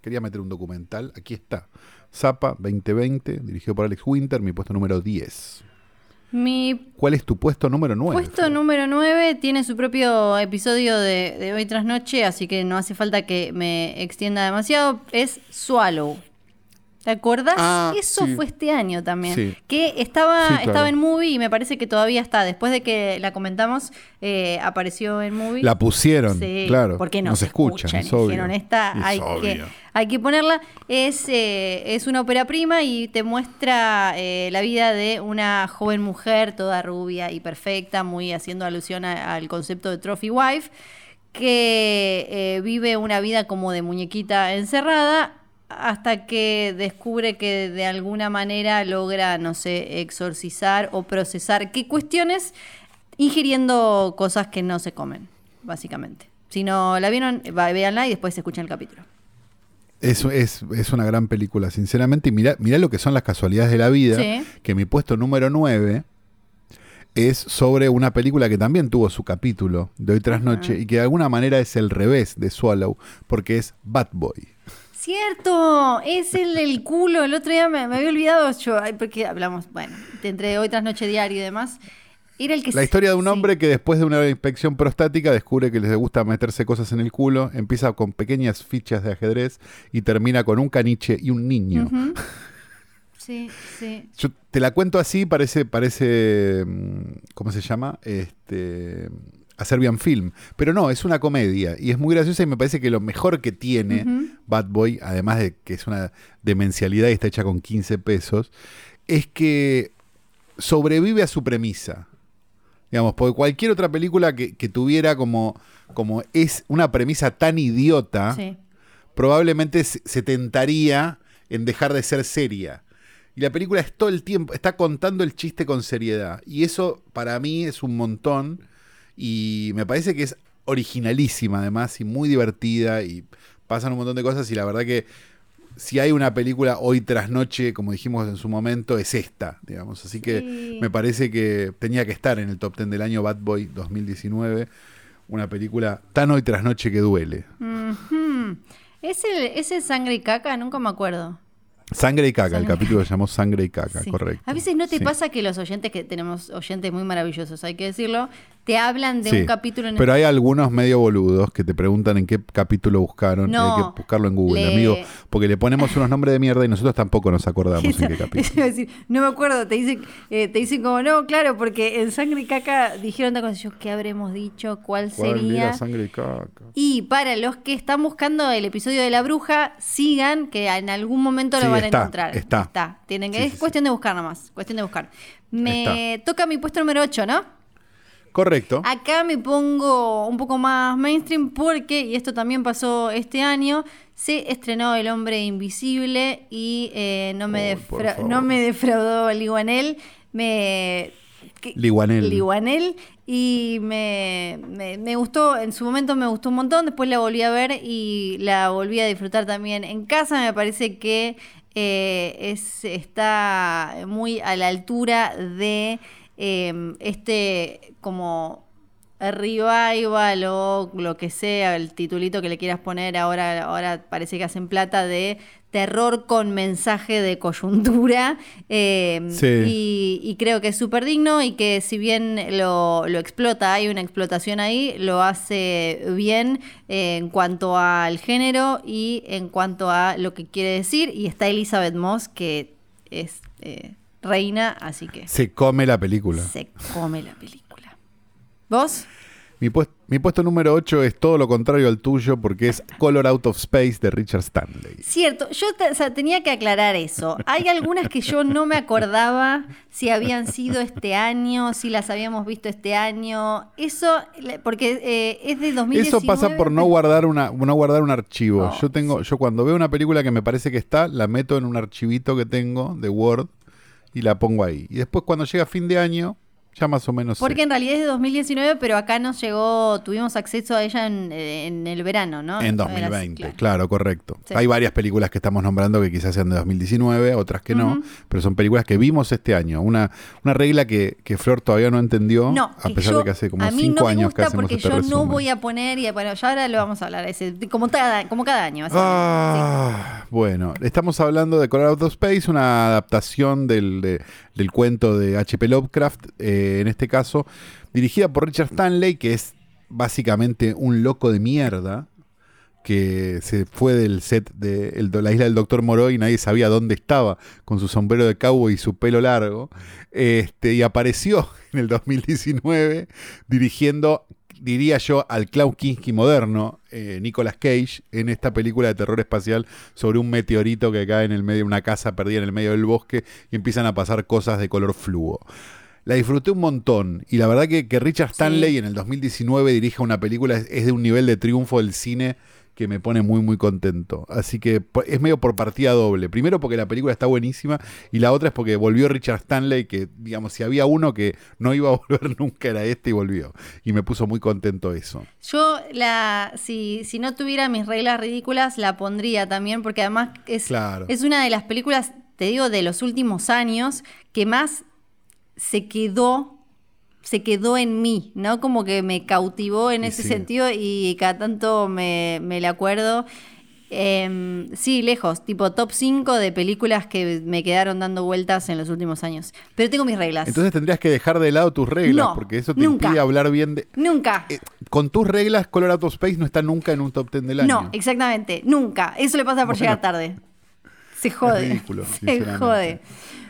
quería meter un documental, aquí está, Zapa 2020, dirigido por Alex Winter, mi puesto número 10. Mi ¿Cuál es tu puesto número 9? puesto número 9 tiene su propio episodio de, de hoy tras noche, así que no hace falta que me extienda demasiado. Es Swallow. ¿Te acordás? Ah, Eso sí. fue este año también. Sí. Que estaba, Sí, claro. estaba en movie y me parece que todavía está. Después de que la comentamos, eh, apareció en movie. La pusieron, Sí, claro. porque no, no se escucha, escuchan. es obvio. Dijeron, esta Es hay obvio. que, hay que ponerla. Es, eh, es una ópera prima y te muestra eh, la vida de una joven mujer, toda rubia y perfecta, muy haciendo alusión a- al concepto de trophy wife, que eh, vive una vida como de muñequita encerrada hasta que descubre que de alguna manera logra, no sé, exorcizar o procesar qué cuestiones ingiriendo cosas que no se comen, básicamente. Si no la vieron, véanla y después escuchan el capítulo. Es, es, es una gran película, sinceramente. Y mirá, mirá lo que son las casualidades de la vida. Sí. Que mi puesto número 9 es sobre una película que también tuvo su capítulo de hoy tras noche y que de alguna manera es el revés de Swallow, porque es Bad Boy. Cierto, es el del culo. El otro día me, me había olvidado yo, ay, porque hablamos, bueno, entre hoy tras noche diario y demás. Era el que La historia de un sí. hombre que después de una inspección prostática descubre que les gusta meterse cosas en el culo, empieza con pequeñas fichas de ajedrez y termina con un caniche y un niño. *laughs* Sí, sí. Yo te la cuento así, parece, parece, mm, ¿cómo se llama? Este, a Serbian Film. Pero no, es una comedia y es muy graciosa y me parece que lo mejor que tiene Bad Boy, además de que es una demencialidad y está hecha con 15 pesos, es que sobrevive a su premisa. Digamos, porque cualquier otra película que, que tuviera como, como es una premisa tan idiota, Sí. probablemente se se tentaría en dejar de ser seria. Y la película es todo el tiempo, está contando el chiste con seriedad. Y eso para mí es un montón. Y me parece que es originalísima además y muy divertida. Y pasan un montón de cosas. Y la verdad que si hay una película hoy tras noche, como dijimos en su momento, es esta, digamos. Así que Sí. me parece que tenía que estar en el top 10 del año Bad Boy 2019. Una película tan hoy tras noche que duele. ¿Es el, ¿Es el sangre y caca? Nunca me acuerdo. Sangre y caca, el capítulo se llamó Sangre y caca, Sí. correcto. A veces no te Sí. pasa que los oyentes, que tenemos oyentes muy maravillosos, hay que decirlo, te hablan de Sí, un capítulo en Pero hay algunos medio boludos que te preguntan en qué capítulo buscaron. No, hay que buscarlo en Google, le- amigo. Porque le ponemos unos nombres de mierda y nosotros tampoco nos acordamos en *laughs* qué capítulo. decir, no me acuerdo, te dicen, eh, te dicen como, no, claro, porque en Sangre y Caca dijeron tal cosa, yo, ¿qué habremos dicho? ¿Cuál, ¿Cuál sería? Sangre y caca? Y para los que están buscando el episodio de la bruja, sigan, que en algún momento Sí, lo van está, a encontrar. está. Tienen que, Sí, es cuestión de buscar nomás, cuestión de buscar. Me toca mi puesto número 8, ¿no? Correcto. Acá me pongo un poco más mainstream porque, y esto también pasó este año, se estrenó El Hombre Invisible y eh, no, me no me defraudó Liguanel. Me... que- Liguanel. Liguanel. Y me, me- me gustó, en su momento me gustó un montón, después la volví a ver y la volví a disfrutar también en casa. Me parece que eh, es, está muy a la altura de eh, este como revival o lo que sea, el titulito que le quieras poner, ahora, ahora parece que hacen plata de terror con mensaje de coyuntura. *laughs* eh, Sí. y, y creo que es súper digno y que si bien lo, lo explota, hay una explotación ahí, lo hace bien eh, en cuanto al género y en cuanto a lo que quiere decir. Y está Elizabeth Moss, que es eh, reina, así que Se come la película. se come la película. ¿Vos? Mi, pues- mi puesto número 8 es todo lo contrario al tuyo porque es Color Out of Space de Richard Stanley. Cierto, yo te- o sea, tenía que aclarar eso. Hay algunas que yo no me acordaba si habían sido este año, si las habíamos visto este año. Eso, porque eh, es de 2019. Eso pasa por no guardar una no guardar un archivo. Oh, yo tengo yo cuando veo una película que me parece que está, la meto en un archivito que tengo de Word y la pongo ahí. Y después cuando llega fin de año, ya más o menos sé. Porque en realidad es de 2019, pero acá nos llegó, tuvimos acceso a ella en, en el verano, ¿no? En Era 2020, así, claro. correcto. Sí. Hay varias películas que estamos nombrando que quizás sean de 2019, otras que no, pero son películas que vimos este año. Una, una regla que, que Flor todavía no entendió, No, a pesar yo- de que hace como a mí cinco no me años que hacemos porque este yo no resumen. voy a poner, y bueno, ya ahora lo vamos a hablar, ese, como, cada, como cada año. así. Ah, Bueno, estamos hablando de Color Out of Space, una adaptación del, de- del cuento de H.P. Lovecraft, eh, en este caso, dirigida por Richard Stanley, que es básicamente un loco de mierda, que se fue del set de la isla del Doctor Moreau y nadie sabía dónde estaba, con su sombrero de cowboy y su pelo largo, este, y apareció *laughs* en el 2019 dirigiendo diría yo, al Klaus Kinski moderno, eh, Nicolas Cage, en esta película de terror espacial sobre un meteorito que cae en el medio de una casa perdida en el medio del bosque y empiezan a pasar cosas de color fluo. La disfruté un montón y la verdad que, que Richard Stanley en el 2019 dirija una película es, es de un nivel de triunfo del cine que me pone muy muy contento. Así que es medio por partida doble. Primero porque la película está buenísima y la otra es porque volvió Richard Stanley que digamos si había uno que no iba a *laughs* volver nunca era este y volvió. Y me puso muy contento eso. Yo, la, si, si no tuviera mis reglas ridículas, la pondría también, porque además es, Claro. es una de las películas, te digo, de los últimos años que más se quedó se quedó en mí, ¿no? Como que me cautivó en Y ese sí. sentido y cada tanto me, me la acuerdo. Em, sí, lejos, tipo top 5 de películas que me quedaron dando vueltas en los últimos años. Pero tengo mis reglas. Entonces tendrías que dejar de lado tus reglas No, porque eso te nunca. impide hablar bien de... Nunca. Eh, con tus reglas, Color Out of Space no está nunca en un top 10 del año. No, exactamente, nunca. Eso le pasa por Bueno. llegar tarde. Se jode. ridículo, *laughs* Se jode.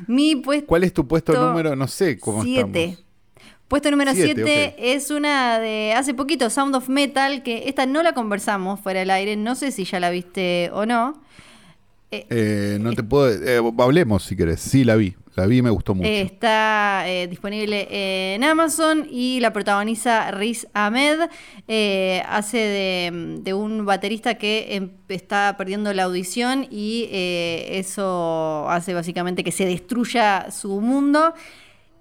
Mi puesto ¿Cuál es tu puesto número? No sé cómo siete. estamos. Puesto número Siete, 7 ok. es una de hace poquito, Sound of Metal, que esta no la conversamos fuera del aire, no sé si ya la viste o no. Eh, no te puedo. eh, hablemos si querés. Sí, la vi. La vi y me gustó mucho. Eh, está eh, disponible en Amazon y la protagoniza Riz Ahmed. Eh, hace de, de un baterista que em- está perdiendo la audición y eh, eso hace básicamente que se destruya su mundo.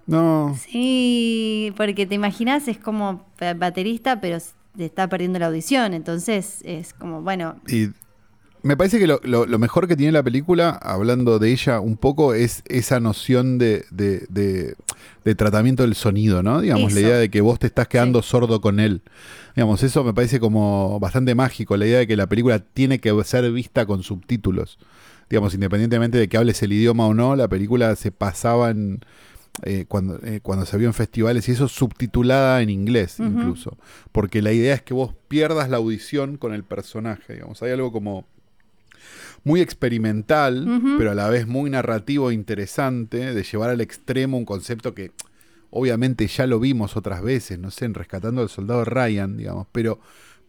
No. Sí, porque te imaginas, es como ba- baterista, pero s- está perdiendo la audición. Entonces es como, bueno, Y me parece que lo, lo- lo mejor que tiene la película, hablando de ella un poco, es esa noción de, de- de- de tratamiento del sonido, ¿no? Digamos, la idea de que vos te estás quedando sordo con él. Digamos, eso me parece como bastante mágico, la idea de que la película tiene que ser vista con subtítulos. Digamos, independientemente de que hables el idioma o no, la película se pasaba en... eh, cuando, eh, cuando se vio en festivales y eso subtitulada en inglés incluso. Porque la idea es que vos pierdas la audición con el personaje. Digamos. Hay algo como muy experimental, pero a la vez muy narrativo e interesante, de llevar al extremo un concepto que obviamente ya lo vimos otras veces, no sé, en Rescatando al Soldado Ryan, digamos, pero,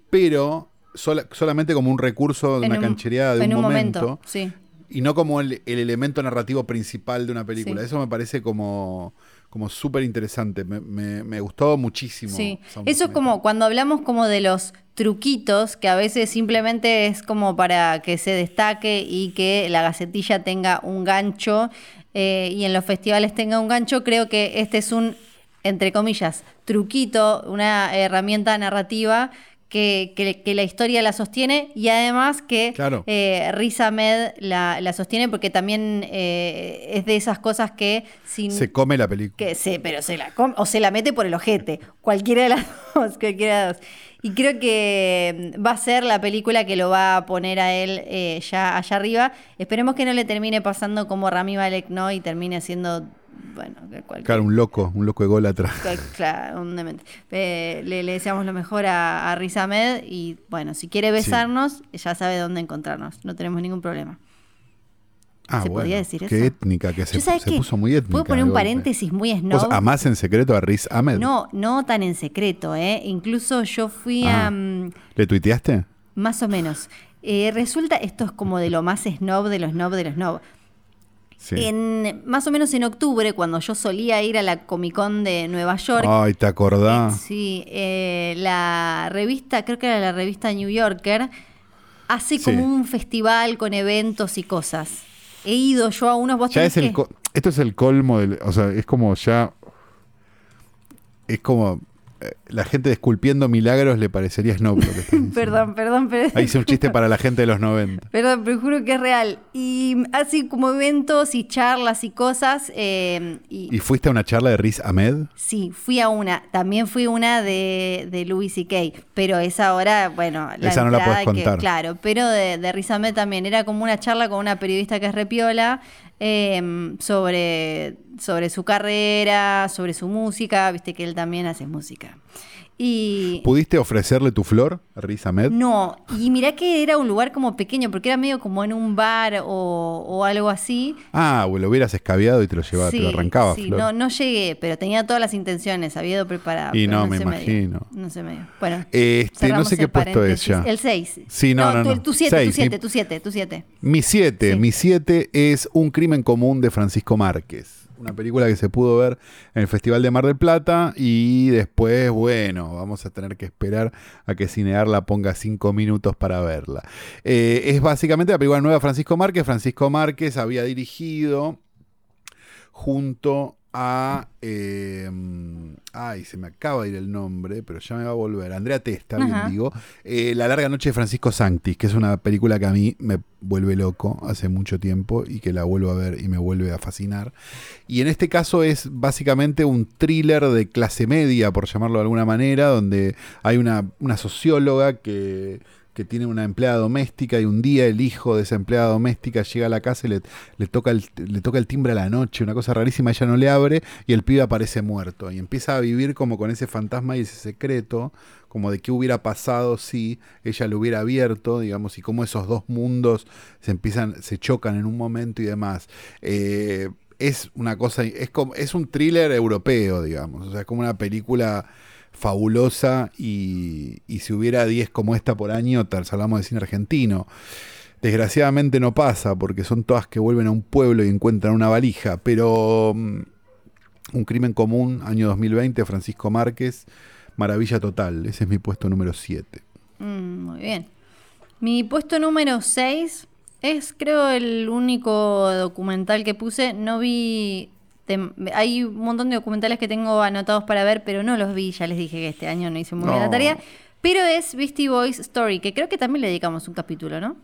pero sola- solamente como un recurso de en una un- canchereada de en un, momento, Sí. Y no como el, el elemento narrativo principal de una película. Sí. Eso me parece como, como súper interesante, me, me- me gustó muchísimo. Sí, Sound of eso es como cuando hablamos como de los truquitos, que a veces simplemente es como para que se destaque y que la gacetilla tenga un gancho eh, y en los festivales tenga un gancho, creo que este es un, entre comillas, truquito, una herramienta narrativa que, que- que la historia la sostiene y además que Claro. eh, Riz Ahmed la, la sostiene porque también eh, es de esas cosas que sin Se come la película. que se, pero se la come, o se la mete por el ojete. Cualquiera de las *laughs* dos, cualquiera de las dos. Y creo que mm, va a ser la película que lo va a poner a él eh, ya allá arriba. Esperemos que no le termine pasando como Rami Malek, ¿no? Y termine siendo, bueno, cualquier, Claro, un loco, un loco ególatra. *laughs* claro, un demente. Eh, le, le deseamos lo mejor a, a Riz Ahmed y, bueno, si quiere besarnos, ya sabe dónde encontrarnos. No tenemos ningún problema. Ah, ¿Se bueno, podía decir qué eso? étnica, que se, ¿Yo sabes se puso muy étnica. ¿Puedo poner un paréntesis muy ¿Vos snob? amás en secreto a Riz Ahmed? No, no tan en secreto, ¿eh? Incluso yo fui Ah. a... mm, ¿Le tuiteaste? más o menos. Eh, resulta, esto es como de lo más snob de los snob de los snob. Sí. En, más o menos en octubre, cuando yo solía ir a la Comic Con de Nueva York, Ay, ¿te acordás? sí, eh, la revista, creo que era la revista New Yorker, hace Sí. como un festival con eventos y cosas. He ido yo a unos... vos Ya es el que- co- esto es el colmo del, o sea, es como ya es como eh, la gente esculpiendo milagros le parecería snob. *laughs* Perdón, perdón, pero... Ahí hice un chiste para la gente de los 90. Perdón, pero juro que es real. Y así como eventos y charlas y cosas. eh, y, ¿Y fuiste a una charla de Riz Ahmed? sí, fui a una. También fui a una de, de Louis C.K. Pero esa ahora, bueno, la Esa no la podés que- contar. claro, pero de, de Riz Ahmed también. Era como una charla con una periodista que es repiola. Eh, sobre, sobre su carrera, sobre su música. Viste que él también hace música. Y. ¿Pudiste ofrecerle tu flor a Riz Ahmed? No, y mirá que era un lugar como pequeño, porque era medio como en un bar o, o algo así. Ah, o lo hubieras escabeado y te lo llevaba, te lo Sí, arrancaba, sí, flor. no, no llegué, pero tenía todas las intenciones, había ido preparado. Y pero no, me imagino. no se me dio. Bueno, Este, no sé qué puesto es ya. El 6. Sí, no, no, no. Tu 7, tu Seis, 7, mi- tu 7, tu 7. Mi 7, Sí. mi 7 es Un crimen común de Francisco Márquez. Una película que se pudo ver en el Festival de Mar del Plata y después, bueno, vamos a tener que esperar a que Cinear la ponga cinco minutos para verla. Eh, es básicamente la película nueva de Francisco Márquez. Francisco Márquez había dirigido junto a... eh, ay, se me acaba de ir el nombre, pero ya me va a volver. Andrea Testa, bien digo. Eh, la larga noche de Francisco Sanctis, que es una película que a mí me vuelve loco hace mucho tiempo y que la vuelvo a ver y me vuelve a fascinar. Y en este caso es básicamente un thriller de clase media, por llamarlo de alguna manera, donde hay una, una socióloga que que tiene una empleada doméstica y un día el hijo de esa empleada doméstica llega a la casa y le, le toca, el, le toca el timbre a la noche, una cosa rarísima, ella no le abre y el pibe aparece muerto y empieza a vivir como con ese fantasma y ese secreto, como de qué hubiera pasado si ella lo hubiera abierto, digamos, y cómo esos dos mundos se empiezan, se chocan en un momento y demás. Eh, es una cosa, es como, es un thriller europeo, digamos. O sea, es como una película fabulosa y, y si hubiera 10 como esta por año, tal hablamos de cine argentino. Desgraciadamente no pasa porque son todas que vuelven a un pueblo y encuentran una valija, pero mm, un crimen común, año 2020, Francisco Márquez, maravilla total, ese es mi puesto número 7. Mm, muy bien. Mi puesto número 6 es creo el único documental que puse, no vi hay un montón de documentales que tengo anotados para ver, pero no los vi. Ya les dije que este año no hice muy bien la tarea. Pero es Beastie Boys Story, que creo que también le dedicamos un capítulo, ¿no?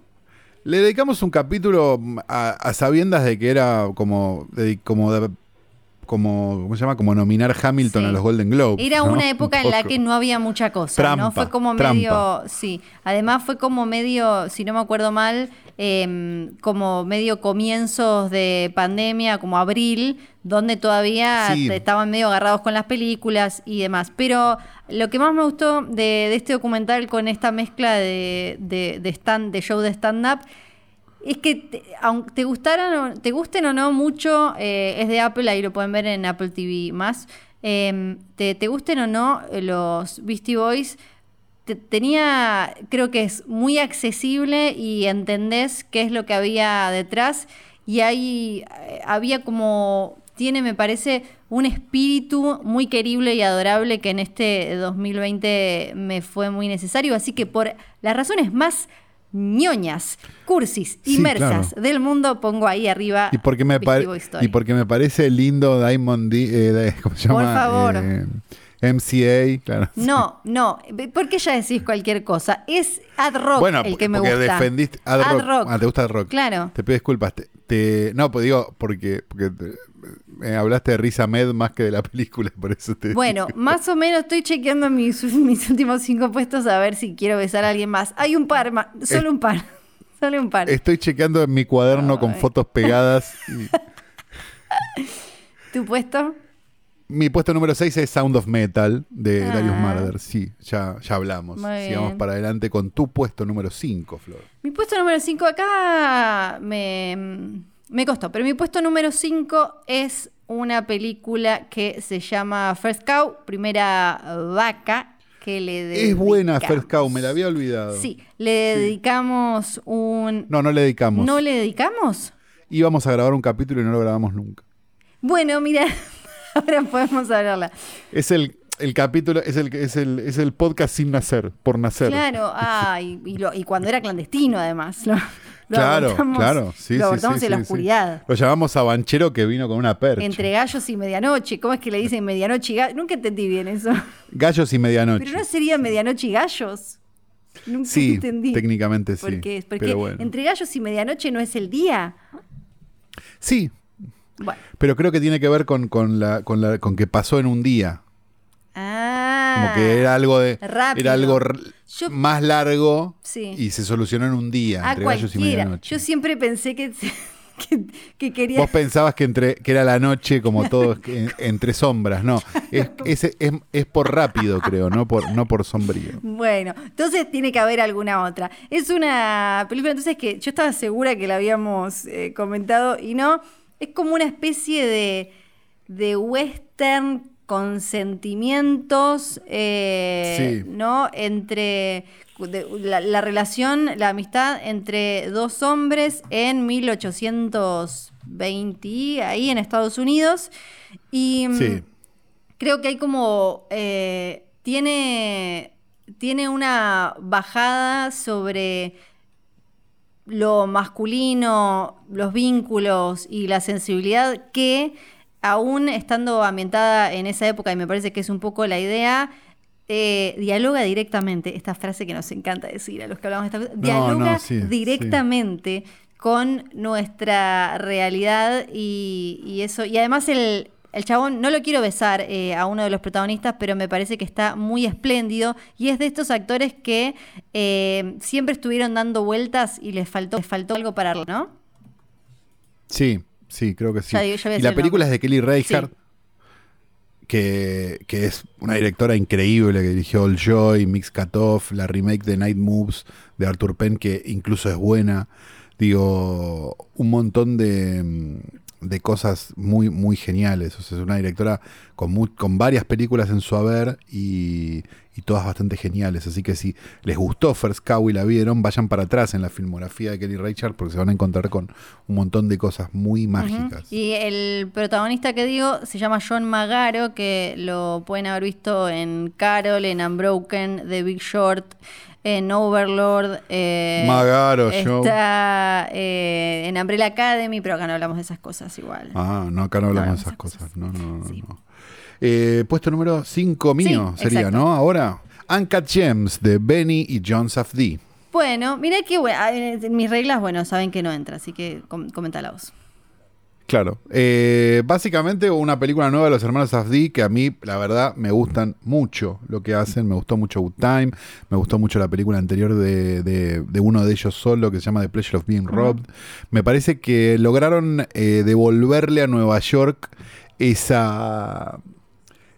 Le dedicamos un capítulo a, sabiendas de que era como, como como, ¿cómo se llama? Como nominar Hamilton a los Golden Globes. Era una época en la que no había mucha cosa, ¿no? Fue como medio, sí, además fue como medio, si no me acuerdo mal, em, como medio comienzos de pandemia, como abril, donde todavía estaban medio agarrados con las películas y demás. Pero lo que más me gustó de, este documental con esta mezcla de, de, stand, de show de stand-up es que te, aunque te gustaran, te gusten o no mucho, eh, es de Apple, ahí lo pueden ver en Apple TV más. Em, te, gusten o no eh, los Beastie Boys, tenía, creo que es muy accesible y entendés qué es lo que había detrás. Y ahí eh, había como, tiene me parece un espíritu muy querible y adorable que en este 2020 me fue muy necesario. Así que por las razones más ñoñas, cursis, inmersas del mundo, pongo ahí arriba. Y porque me, y porque me parece lindo Diamond D, eh, ¿cómo se llama? Por favor. Eh, MCA, claro. No, no, porque ya decís cualquier cosa. Es ad rock el que me gusta. defendiste ad, rock. Ah, te gusta ad rock. Claro. Te pido disculpas. Te, no, pues digo, porque, porque me hablaste de Risa Med más que de la película, por eso te Bueno, más o menos estoy chequeando mis, *laughs* mis, últimos cinco puestos a ver si quiero besar a alguien más. Hay un par, solo un par. *laughs* Solo un par. Estoy chequeando en mi cuaderno con fotos pegadas. *laughs* ¿Tu puesto? Mi puesto número 6 es Sound of Metal de ah. Darius Marder. Sí, ya, ya hablamos. Sigamos para adelante con tu puesto número 5, Flor. Mi puesto número 5 acá me me costó, pero mi puesto número 5 es una película que se llama First Cow, primera vaca, que le dedicamos. Es buena First Cow, me la había olvidado. Sí, le dedicamos un... No, no le dedicamos. ¿No le dedicamos? Íbamos a grabar un capítulo y no lo grabamos nunca. Bueno, mira, *laughs* ahora podemos hablarla. Es el, capítulo, es el, es, el, es el podcast sin nacer, por nacer. Claro, *laughs* ah, y, y, cuando era clandestino además. claro, claro. Sí, lo abortamos en la oscuridad. Lo llamamos a Banchero que vino con una percha. Entre gallos y medianoche. ¿Cómo es que le dicen medianoche y gallos? Nunca entendí bien eso. Gallos y medianoche. Pero no sería medianoche y gallos. Nunca sí, entendí. técnicamente sí. Porque, porque entre gallos y medianoche no es el día. Sí. Bueno. Pero creo que tiene que ver con, con, la, con, la, con que pasó en un día. Ah. Como que era algo de. Era algo más largo y se solucionó en un día, entre gallos y medianoche. Yo siempre pensé *laughs* que, que, quería. Vos pensabas que entre que era la noche como todo *laughs* entre sombras, no. Es, es, es, por rápido, creo, no por, no por sombrío. Bueno, entonces tiene que haber alguna otra. Es una película entonces que yo estaba segura que la habíamos eh, comentado y no. Es como una especie de, de western con sentimientos, eh, ¿no? Entre la, relación, la amistad entre dos hombres en 1820, ahí en Estados Unidos. Y mm, creo que hay como. Eh, tiene, tiene una bajada sobre lo masculino, los vínculos y la sensibilidad que aún estando ambientada en esa época, y me parece que es un poco la idea, eh, dialoga directamente, esta frase que nos encanta decir a los que hablamos de esta dialoga directamente con nuestra realidad y, eso, y además el, el chabón, no lo quiero besar eh, a uno de los protagonistas, pero me parece que está muy espléndido y es de estos actores que eh, siempre estuvieron dando vueltas y les faltó, les faltó algo para, ¿no? Sí, Sí, creo que sí. y la película es de Kelly Reichardt, que, es una directora increíble que dirigió All Joy, Mix Cut Off, la remake de Night Moves de Arthur Penn, que incluso es buena. Digo, un montón de, de cosas muy, muy geniales. O sea, es una directora con, con varias películas en su haber y, y todas bastante geniales. Así que si les gustó First Cow y la vieron, vayan para atrás en la filmografía de Kelly Reichardt porque se van a encontrar con un montón de cosas muy mágicas. Y el protagonista que digo se llama John Magaro, que lo pueden haber visto en Carol, en Unbroken, The Big Short, en Overlord. eh, Magaro. Está eh, en Umbrella Academy, pero acá no hablamos de esas cosas igual. Ah, no, acá no hablamos No de esas cosas. esas No, no, no. Sí. no. Eh, puesto número 5 mío Sí, sería, exacto. ¿no? Ahora, Uncut Gems de Benny y John Safdie. Bueno, mira que bueno, mis reglas, bueno, saben que no entra, así que com comentala vos. Claro. Eh, básicamente una película nueva de los hermanos Safdie que a mí, la verdad, me gustan mucho lo que hacen. Me gustó mucho Good Time. Me gustó mucho la película anterior de, de- de uno de ellos solo que se llama The Pleasure of Being Robbed. Me parece que lograron eh, devolverle a Nueva York esa...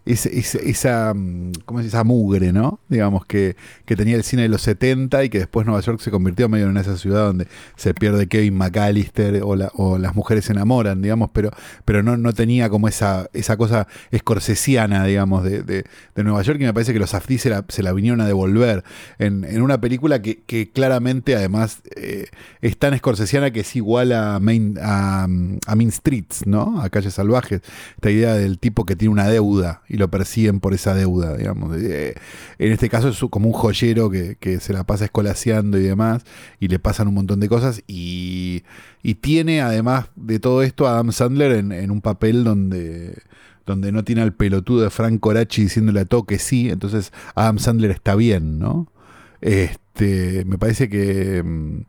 esa, esa, mm, ¿cómo dice? esa mugre, ¿no? Digamos que, que tenía el cine de los 70 y que después Nueva York se convirtió medio en esa ciudad donde se pierde Kevin McAllister o, la- o las mujeres se enamoran, digamos, pero, pero no, no tenía como esa, esa cosa escorsesiana, digamos, de, de- de Nueva York y me parece que los Safdie se la, se la vinieron a devolver en, en una película que, que claramente además eh, es tan escorsesiana que es igual a Main, a, a Streets, ¿no? A Calles Salvajes. Esta idea del tipo que tiene una deuda y lo persiguen por esa deuda, digamos. Eh, en este caso es como un joyero que, que se la pasa escolaseando y demás, y le pasan un montón de cosas, y, y tiene además de todo esto a Adam Sandler en, en un papel donde donde no tiene al pelotudo de Frank Corachi diciéndole a todo que sí, entonces Adam Sandler está bien, ¿no? Este, me parece que mm,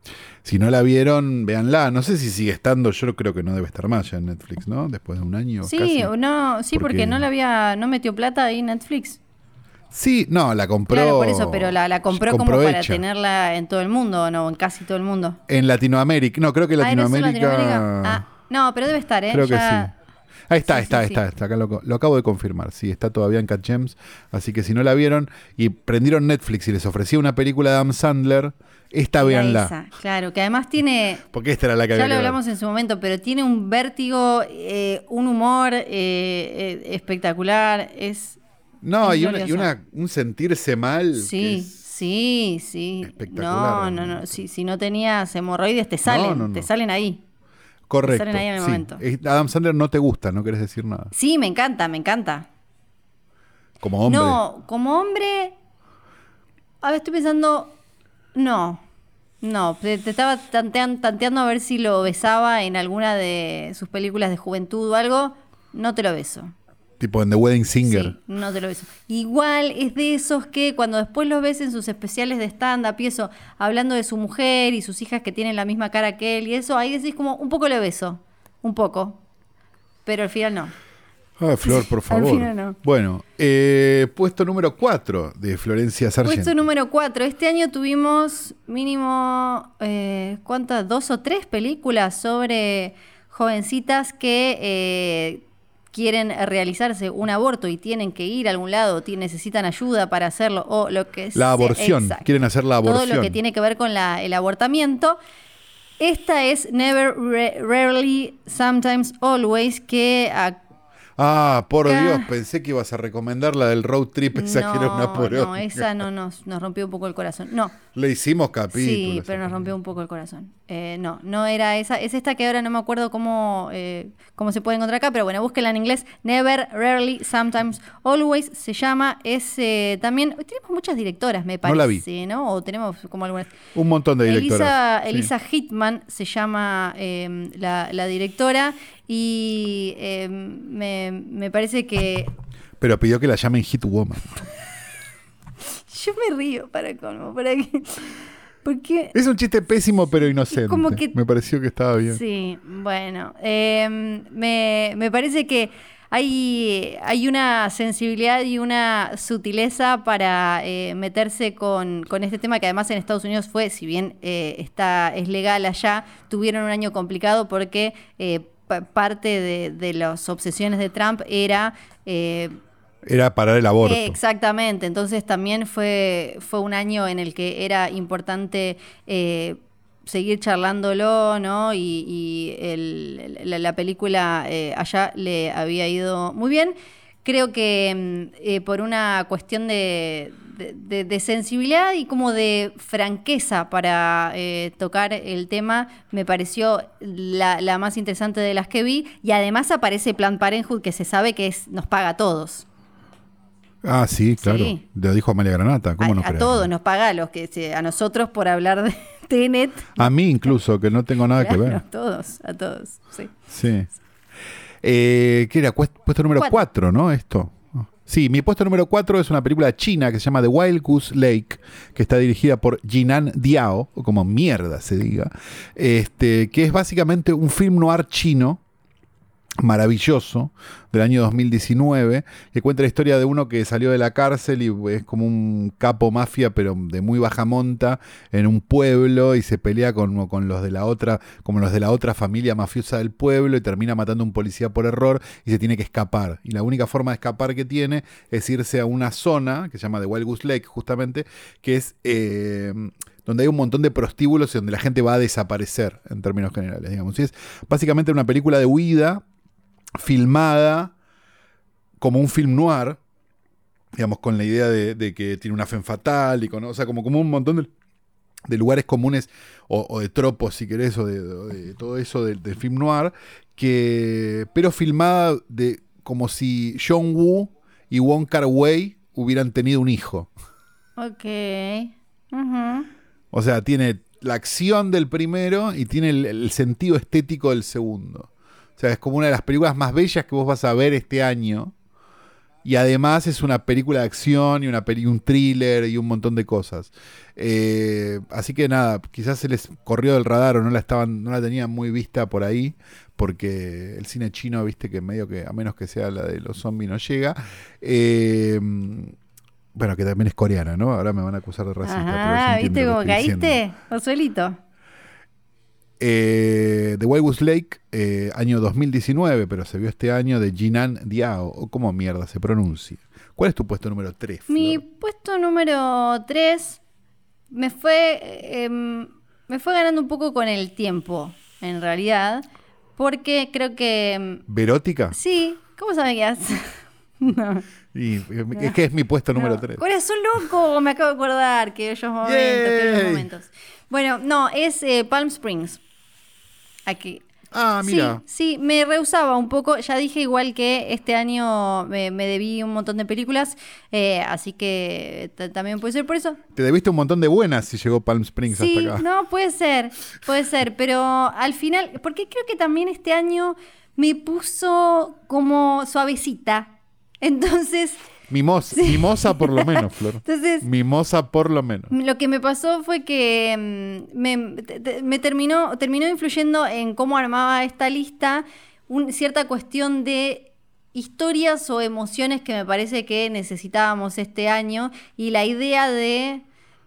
si no la vieron, véanla. No sé si sigue estando, yo creo que no debe estar más ya en Netflix, ¿no? Después de un año. Sí, casi. no, sí, porque, Porque- no la había, no metió plata ahí Netflix. Sí, no, la compró. Claro, por eso, pero la, la compró como para tenerla en todo el mundo, no, en casi todo el mundo. En Latinoamérica, no, creo que Ah, ¿no es en Latinoamérica. Latinoamérica? Ah, no, pero debe estar, ¿eh? Creo que sí. Ahí está, Sí, está, sí, ahí sí. está, está, acá lo, lo acabo de confirmar. Sí, está todavía en Cat Gems. Así que si no la vieron y prendieron Netflix y les ofrecía una película de Adam Sandler, esta véanla. claro, que además tiene, *laughs* Porque esta era la que había ya lo hablamos en su momento, pero tiene un vértigo, eh, un humor eh, eh, espectacular, es... No, es y, una- y una- un sentirse mal. Sí, sí, sí. espectacular, No, no, no. Si, si no tenías hemorroides, te salen, no, no. te salen ahí. Correcto. salen ahí en el sí. momento. Adam Sandler no te gusta, no querés decir nada. Sí, me encanta, me encanta. Como hombre. No, como hombre. A ver, estoy pensando. No. No, te, te estaba tantean- tanteando a ver si lo besaba en alguna de sus películas de juventud o algo. No te lo beso. Tipo en The Wedding Singer. Sí, no te lo beso. Igual es de esos que cuando después los ves en sus especiales de stand-up y eso, hablando de su mujer y sus hijas que tienen la misma cara que él y eso, ahí decís como un poco le beso. Un poco. Pero al final no. Ah, Flor, por *laughs* Al favor. final no. Bueno, eh, puesto número 4 de Florencia Sargent. Puesto número 4. Este año tuvimos mínimo, eh, ¿cuántas? Dos o tres películas sobre jovencitas que eh, quieren realizarse un aborto y tienen que ir a algún lado, necesitan ayuda para hacerlo o lo que sea. La aborción. Exacto. Quieren hacer la aborción. Todo lo que tiene que ver con la- el abortamiento. Esta es Never, Ra- Rarely, Sometimes, Always, que a- Ah, por Dios, pensé que ibas a recomendar la del road trip esa que era una no, poronga. no, esa no nos, nos rompió un poco el corazón. No, Le hicimos capítulos. Sí, pero nos rompió un poco el corazón. Eh, no, no era esa. Es esta que ahora no me acuerdo cómo, eh, cómo se puede encontrar acá, pero bueno, búsquenla en inglés. Never, Rarely, Sometimes, Always se llama. Es eh, también. Tenemos muchas directoras, me No parece, la vi. ¿no? O tenemos como algunas. Un montón de directoras. Elisa, sí. Hitman se llama eh, la, la directora y eh, me, me parece que. Pero pidió que la llamen Hit Woman. *laughs* Yo me río para colmo, para que. Porque. Es un chiste pésimo pero inocente. Como que- Me pareció que estaba bien. Sí, bueno, eh, me, me parece que hay, hay una sensibilidad y una sutileza para eh, meterse con, con este tema que además en Estados Unidos fue, si bien eh, está, es legal allá, tuvieron un año complicado porque eh, parte de, de las obsesiones de Trump era... eh, Era parar el aborto. Exactamente, entonces también fue, fue un año en el que era importante eh, seguir charlándolo, ¿no? Y, la, película eh, allá le había ido muy bien. Creo que mm, eh, por una cuestión de, sensibilidad y como de franqueza para eh, tocar el tema, me pareció la, más interesante de las que vi. Y además aparece Plan Parenthood, que se sabe que es, nos paga a todos. Ah, sí, claro. Lo dijo Amalia Granata. ¿Cómo a, a todos nos paga, a, los que, a nosotros por hablar de *laughs* Tenet. A mí incluso, que no tengo nada que ver. A todos, a todos, sí. Sí. Eh, ¿Qué era? Puesto número 4, ¿no? Esto. Sí, mi puesto número 4 es una película china que se llama The Wild Goose Lake, que está dirigida por Jinan Diao, o como mierda se diga, este, que es básicamente un film noir chino maravilloso del año 2019 que cuenta la historia de uno que salió de la cárcel y es como un capo mafia pero de muy baja monta en un pueblo y se pelea con, con los de la otra como los de la otra familia mafiosa del pueblo y termina matando a un policía por error y se tiene que escapar y la única forma de escapar que tiene es irse a una zona que se llama The Wild Goose Lake justamente que es eh, donde hay un montón de prostíbulos y donde la gente va a desaparecer en términos generales, digamos. Y es básicamente una película de huida filmada como un film noir, digamos, con la idea de, que tiene una fe fatal, y con, o sea, como, como un montón de, lugares comunes o, de tropos, si querés, o de, todo eso del, film noir, que, pero filmada de, como si John Woo y Wong Kar Wai hubieran tenido un hijo. Ok. O sea, tiene la acción del primero y tiene el sentido estético del segundo. O sea, es como una de las películas más bellas que vos vas a ver este año. Y además es una película de acción y una un thriller y un montón de cosas. Eh, así que nada, quizás se les corrió del radar o no la estaban, no la tenían muy vista por ahí, porque el cine chino, viste que medio que, a menos que sea la de los zombies, no llega. Eh, bueno, que también es coreana, ¿no? Ahora me van a acusar de racista. Ah, ¿viste cómo caíste? Josuelito. Eh, The Wild Lake, eh, año 2019, pero se vio este año de Jinan Diao, o cómo mierda se pronuncia. ¿Cuál es tu puesto número 3? Mi puesto número 3 me fue, em, me fue ganando un poco con el tiempo, en realidad, porque creo que... Em, ¿Verótica? Sí, ¿cómo sabe qué *laughs* hace? Eh, es que es mi puesto número 3. Corazón loco, me acabo de acordar que ellos momentos, que momentos. Bueno, no, es Palm Springs. Aquí. Ah, mira. Sí, sí, me rehusaba un poco. Ya dije igual que este año me, debí un montón de películas, eh, así que también puede ser por eso. Te debiste un montón de buenas si llegó Palm Springs hasta acá. No, puede ser, puede ser, pero al final, porque creo que también este año me puso como suavecita. Entonces, Mimosa, mimosa por lo menos, *laughs* Flor. Entonces, mimosa por lo menos. Lo que me pasó fue que mm, me, terminó, terminó influyendo en cómo armaba esta lista cierta cuestión de historias o emociones que me parece que necesitábamos este año y la idea de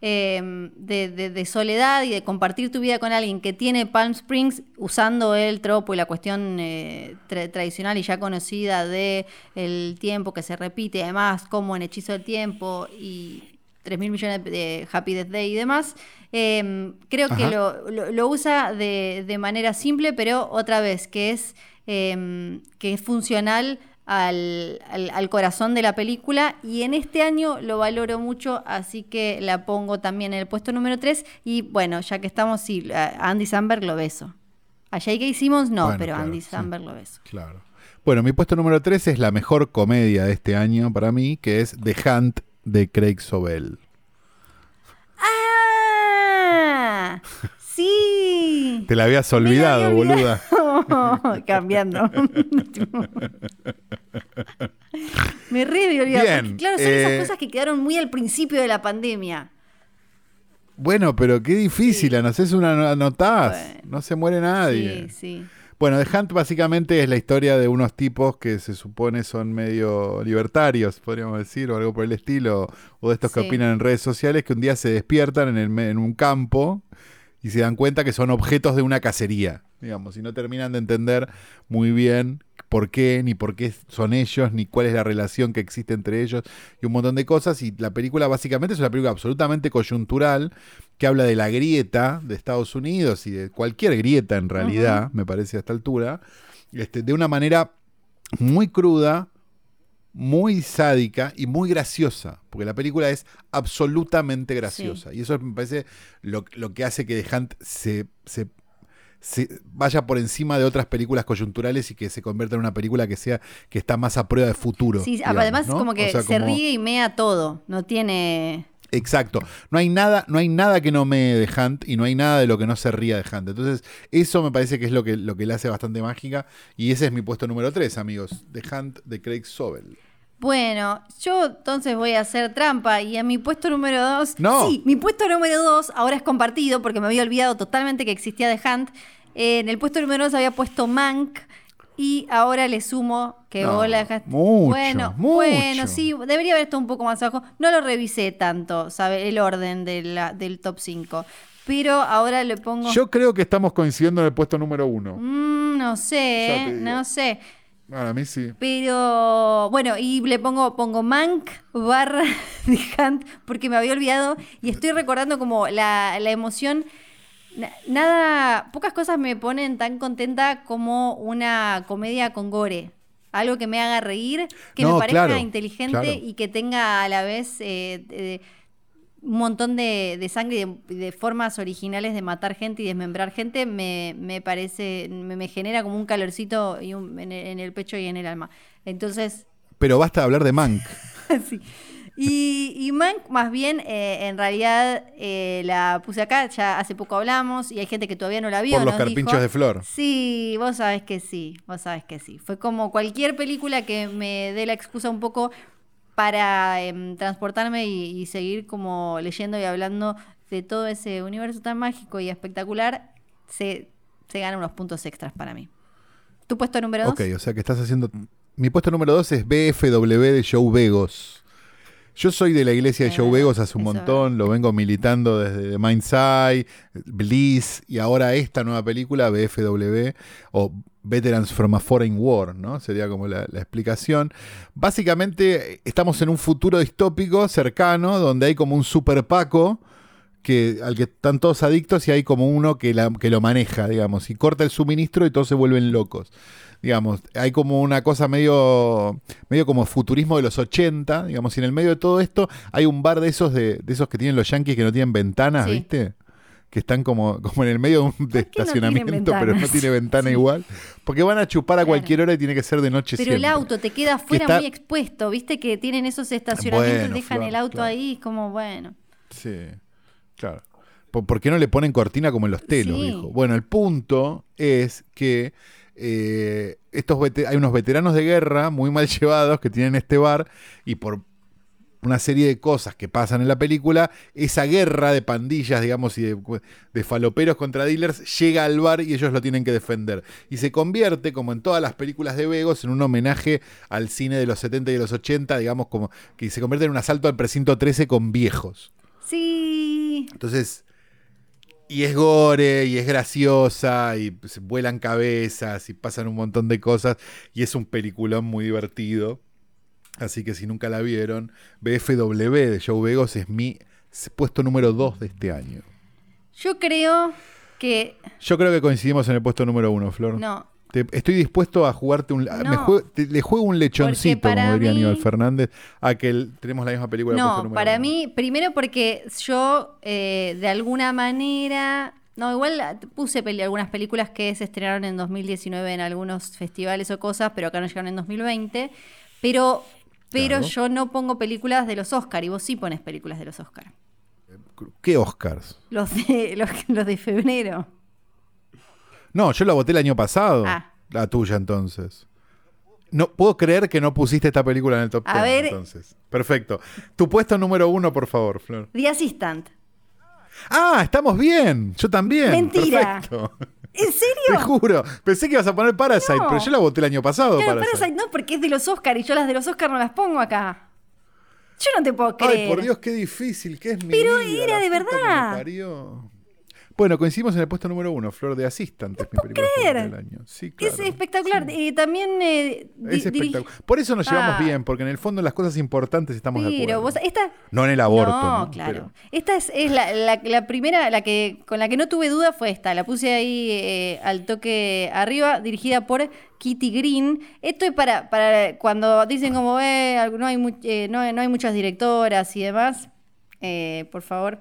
Em, de, soledad y de compartir tu vida con alguien que tiene Palm Springs usando el tropo y la cuestión eh, tradicional y ya conocida de el tiempo que se repite, además como en Hechizo del Tiempo y 3 mil millones de Happy Death Day y demás, em, creo que lo, usa de, manera simple, pero otra vez, que es, em, que es funcional al, al, corazón de la película y en este año lo valoro mucho, así que la pongo también en el puesto número 3 y bueno, ya que estamos, sí, a Andy Samberg lo beso. A J.K. Simmons no, pero a Andy Samberg lo beso. Claro. Bueno, mi puesto número 3 es la mejor comedia de este año para mí, que es The Hunt de Craig Sobel. ¡Ah! Sí. Te la habías olvidado, boluda. *laughs* *laughs* Cambiando. *laughs* Me re Bien, claro, son esas eh, cosas que quedaron muy al principio de la pandemia. Bueno, pero qué difícil, no es una anotás, no se muere nadie. Sí, sí. Bueno, The Hunt básicamente es la historia de unos tipos que se supone son medio libertarios, podríamos decir, o algo por el estilo, o de estos que opinan en redes sociales, que un día se despiertan en, en un campo y se dan cuenta que son objetos de una cacería, digamos, y no terminan de entender muy bien por qué, ni por qué son ellos, ni cuál es la relación que existe entre ellos, y un montón de cosas. Y la película básicamente es una película absolutamente coyuntural que habla de la grieta de Estados Unidos y de cualquier grieta en realidad, me parece a esta altura, este, de una manera muy cruda, muy sádica y muy graciosa, porque la película es absolutamente graciosa. Y eso me parece lo, lo que hace que The Hunt se, se, se vaya por encima de otras películas coyunturales y que se convierta en una película que sea que está más a prueba de futuro. Sí, digamos, además ¿no? como que O sea, se como- ríe y mea todo. No tiene. Exacto. No hay nada, no hay nada que no me de Hunt y no hay nada de lo que no se ría de Hunt. Entonces, eso me parece que es lo que, lo que le hace bastante mágica. Y ese es mi puesto número 3, amigos. The Hunt de Craig Sobel. Bueno, yo entonces voy a hacer trampa y a mi puesto número dos. No. Sí, mi puesto número dos ahora es compartido porque me había olvidado totalmente que existía The Hunt. Eh, en el puesto número dos había puesto Mank y ahora le sumo que No, vos la dejaste. mucho, bueno, mucho. bueno, sí, debería haber estado un poco más abajo. No lo revisé tanto, ¿sabe? El orden de la- del top 5. Pero ahora le pongo. Yo creo que estamos coincidiendo en el puesto número 1. Mm, no sé, no sé. Para mí sí. Pero bueno, y le pongo, pongo Mank barra *laughs* The Hunt porque me había olvidado y estoy recordando como la, la emoción. Na- Nada, pocas cosas me ponen tan contenta como una comedia con gore. Algo que me haga reír, que No, me parezca claro, inteligente claro. y que tenga a la vez eh, de- un montón de, de sangre y de, de formas originales de matar gente y desmembrar gente, me, me parece, me, me genera como un calorcito y un- en, el, en el pecho y en el alma. Entonces, Pero basta de hablar de Mank. *laughs* sí. Y, y Mank, más bien, eh, en realidad eh, la puse acá, ya hace poco hablamos y hay gente que todavía no la vio. Por los carpinchos dijo. de flor. Sí, vos sabés que sí, vos sabés que sí. Fue como cualquier película que me dé la excusa un poco para em, transportarme y, y seguir como leyendo y hablando de todo ese universo tan mágico y espectacular, se, se ganan unos puntos extras para mí. ¿Tu puesto número dos? Ok, o sea que estás haciendo. Mi puesto número 2 es BFW de Joe Begos. Yo soy de la iglesia de Eh, Joe Begos hace un eso montón, lo vengo militando desde Mind's Eye, Bliss y ahora esta nueva película, BFW, o Veterans from a Foreign War, ¿no? Sería como la, la explicación. Básicamente estamos en un futuro distópico cercano donde hay como un super Paco que, al que están todos adictos y hay como uno que, la- que lo maneja, digamos, y corta el suministro y todos se vuelven locos. Digamos, hay como una cosa medio, medio como futurismo de los 80, digamos, y en el medio de todo esto hay un bar de esos, de, de esos que tienen los yankees que no tienen ventanas, Sí. ¿viste? Que están como, como en el medio de un de qué no tienen estacionamiento, pero no tiene ventana Sí. igual. Porque van a chupar a Claro. cualquier hora y tiene que ser de noche Pero el auto te queda fuera está- muy expuesto, viste que tienen esos estacionamientos, Bueno, dejan el auto claro. ahí, como bueno. Sí, claro. ¿Por, por qué no le ponen cortina como en los telos, Sí. viejo? Bueno, el punto es que eh, estos hay unos veteranos de guerra muy mal *laughs* llevados que tienen este bar y por una serie de cosas que pasan en la película, esa guerra de pandillas, digamos, y de, de faloperos contra dealers llega al bar y ellos lo tienen que defender. Y se convierte, como en todas las películas de Vegos, en un homenaje al cine de los 70 y de los 80, digamos, como que se convierte en un asalto al precinto 13 con viejos. Sí. Entonces, y es gore, y es graciosa, y se vuelan cabezas, y pasan un montón de cosas, y es un peliculón muy divertido. Así que si nunca la vieron, BFW de Joe Begos es mi puesto número 2 de este año. Yo creo que. Yo creo que coincidimos en el puesto número 1, Flor. No. Te- estoy dispuesto a jugarte un... No. me juego- te- le juego un lechoncito, como diría mí- Aníbal Fernández, a que el- tenemos la misma película. No, número para uno. mí, primero porque yo eh, de alguna manera. No, igual puse peli- algunas películas que se estrenaron en 2019 en algunos festivales o cosas, pero acá no llegaron en 2020. Pero, pero Claro. yo no pongo películas de los Oscar y vos sí pones películas de los Oscar. ¿Qué Oscars? Los de, *laughs* los, los de febrero. No, yo la voté el año pasado. Ah. La tuya, entonces. No puedo creer que no pusiste esta película en el top A 10, ver. entonces. Perfecto. Tu puesto número uno, por favor, Flor. The Assistant. Ah, estamos bien. Yo también. Mentira. Perfecto. ¿En Te serio? juro. Pensé que ibas a poner Parasite, No. pero yo la voté el año pasado. Claro, Parasite. Parasite no, porque es de los Oscar y yo las de los Oscar no las pongo acá. Yo no te puedo creer. Ay, por Dios, qué difícil que es mi Pero vida, era de verdad. Bueno, coincidimos en el puesto número uno, Flor de Assistant, es mi película favorita del año. Sí, claro. Es espectacular. Y también. eh, Es espectacular. Por eso nos llevamos Ah. bien, porque en el fondo las cosas importantes estamos de Pero acuerdo. vos, esta. No en el aborto, No, ¿no? claro. Pero- Esta es, es la, la- la primera, la que con la que no tuve duda fue esta. La puse ahí eh, al toque arriba, dirigida por Kitty Green. Esto es para, para cuando dicen como ve, no hay, eh, no, no hay muchas directoras y demás. Eh, por favor,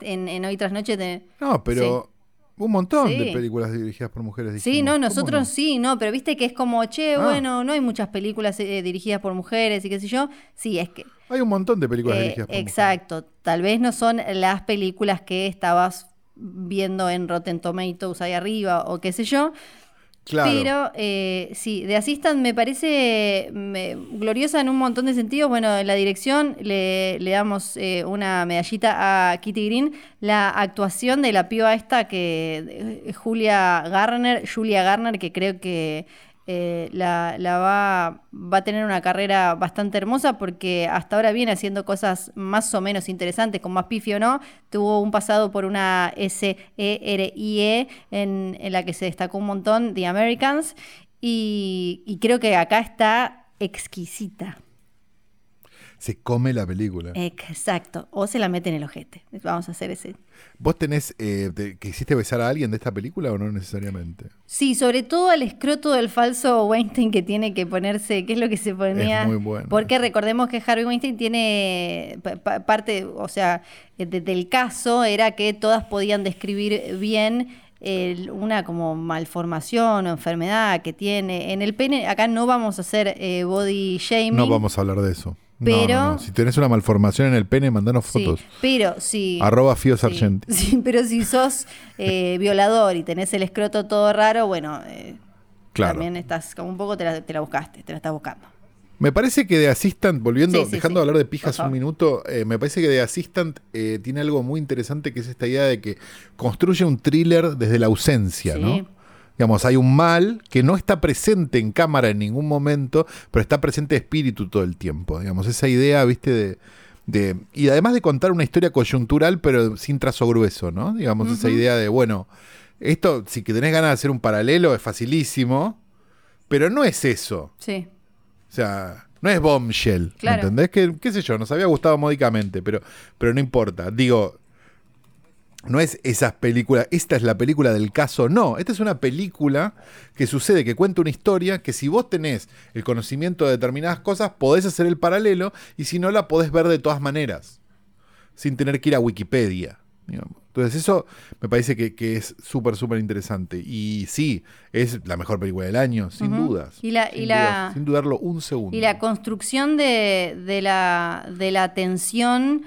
en, en Hoy tras Noche te- No, pero un montón de películas dirigidas por mujeres. Sí, no, ¿Cómo nosotros no? sí, no, pero viste que es como, che, Ah. bueno, no hay muchas películas eh, dirigidas por mujeres y qué sé yo. Sí, es que Hay un montón de películas Eh, dirigidas por mujeres. exacto. Tal vez no son las películas que estabas viendo en Rotten Tomatoes ahí arriba o qué sé yo. Pero eh, sí, The Assistant me parece gloriosa en un montón de sentidos. Bueno, en la dirección le, le damos eh, una medallita a Kitty Green. La actuación de la piba esta que eh, Julia Garner, Julia Garner, que creo que eh, la, la va, va a tener una carrera bastante hermosa porque hasta ahora viene haciendo cosas más o menos interesantes, con más pifio o no. Tuvo un pasado por una S-E-R-I-E en, en la que se destacó un montón, The Americans, y creo que acá está exquisita. Se come la película. Exacto. O se la mete en el ojete. Vamos a hacer ese. ¿Vos tenés eh, te- que hiciste besar a alguien de esta película o no necesariamente? Sí, sobre todo al escroto del falso Weinstein que tiene que ponerse, ¿qué es lo que se ponía? Es muy bueno. Porque recordemos que Harvey Weinstein tiene pa- pa- parte, o sea, de- del caso era que todas podían describir bien el- una como malformación o enfermedad que tiene en el pene. Acá no vamos a hacer eh, body shaming. No vamos a hablar de eso. Pero- no, no. Si tenés una malformación en el pene, mandanos Sí, fotos. pero si. Arroba Fío sí, *laughs* sí, pero si sos eh, violador y tenés el escroto todo raro, bueno, eh, Claro. también estás como un poco te la, te la buscaste, te la estás buscando. Me parece que de Assistant, volviendo, dejando de hablar de pijas un minuto, eh, me parece que de Assistant tiene algo muy interesante que es esta idea de que construye un thriller desde la ausencia, Sí. ¿no? Digamos, hay un mal que no está presente en cámara en ningún momento, pero está presente de espíritu todo el tiempo. Digamos, esa idea, viste, de. de- y además de contar una historia coyuntural, pero sin trazo grueso, ¿no? Digamos, esa idea de, bueno, esto, si que tenés ganas de hacer un paralelo, es facilísimo, pero no es eso. Sí. O sea, no es bombshell. Claro. ¿Entendés? Que, qué sé yo, nos había gustado módicamente, pero, pero no importa. Digo, no es esas películas, esta es la película del caso, no. Esta es una película que sucede, que cuenta una historia que si vos tenés el conocimiento de determinadas cosas, podés hacer el paralelo y si no, la podés ver de todas maneras, sin tener que ir a Wikipedia. digamos. Entonces eso me parece que, que es súper, súper interesante. Y sí, es la mejor película del año, sin dudas. Y la- sin, y la- dudas, sin dudarlo un segundo. Y la construcción de, de la, de la tensión,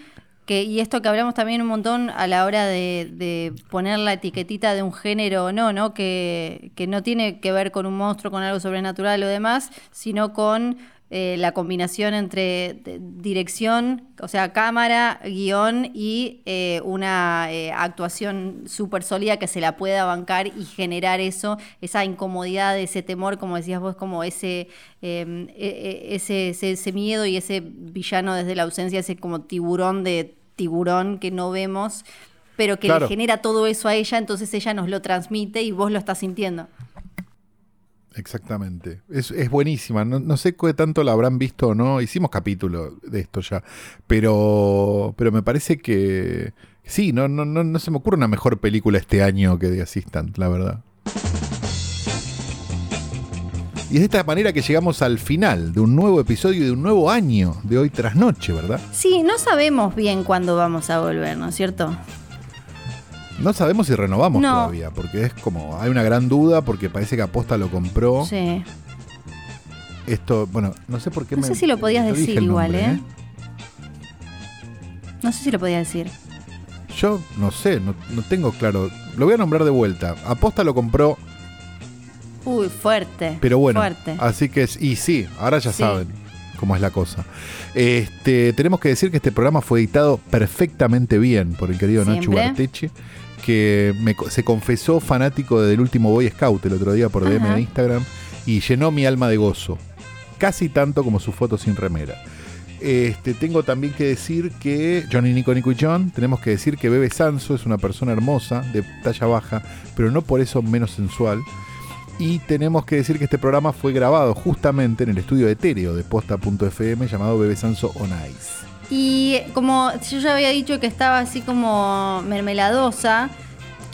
que, y esto que hablamos también un montón a la hora de, de poner la etiquetita de un género o no, ¿no? Que, que no tiene que ver con un monstruo, con algo sobrenatural o demás, sino con eh, la combinación entre de- dirección, o sea, cámara, guion y eh, una eh, actuación súper sólida que se la pueda bancar y generar eso, esa incomodidad, ese temor, como decías vos, como ese, eh, e- e- ese, ese, ese miedo y ese villano desde la ausencia, ese como tiburón de tiburón que no vemos, pero que Claro. le genera todo eso a ella, entonces ella nos lo transmite y vos lo estás sintiendo. Exactamente. Es, es buenísima. No, no sé qué tanto la habrán visto o no. Hicimos capítulo de esto ya. Pero, pero me parece que sí, no, no, no, no se me ocurre una mejor película este año que The Assistant, la verdad. Y es de esta manera que llegamos al final de un nuevo episodio y de un nuevo año de hoy tras noche, ¿verdad? Sí, no sabemos bien cuándo vamos a volver, ¿no es cierto? No sabemos si renovamos No. todavía, porque es como, hay una gran duda, porque parece que Aposta lo compró. Sí. Esto, bueno, no sé por qué No me- sé si lo podías decir igual, nombre, ¿eh? No sé si lo podía decir. Yo no sé, no, no tengo claro. Lo voy a nombrar de vuelta. Aposta lo compró, Uy, fuerte. pero bueno. Fuerte. Así que, es- y sí, ahora ya Sí. saben cómo es la cosa. Este, tenemos que decir que este programa fue editado perfectamente bien por el querido Nacho Siempre. Que me se confesó fanático del último Boy Scout el otro día por DM Ajá. de Instagram y llenó mi alma de gozo. Casi tanto como su foto sin remera. Este, tengo también que decir que Johnny Nico Nico y John, tenemos que decir que Bebe Sanso es una persona hermosa, de talla baja, pero no por eso menos sensual. Y tenemos que decir que este programa fue grabado justamente en el estudio etéreo de posta.fm llamado Bebe Sanso On Ice. Y como yo ya había dicho que estaba así como mermeladosa,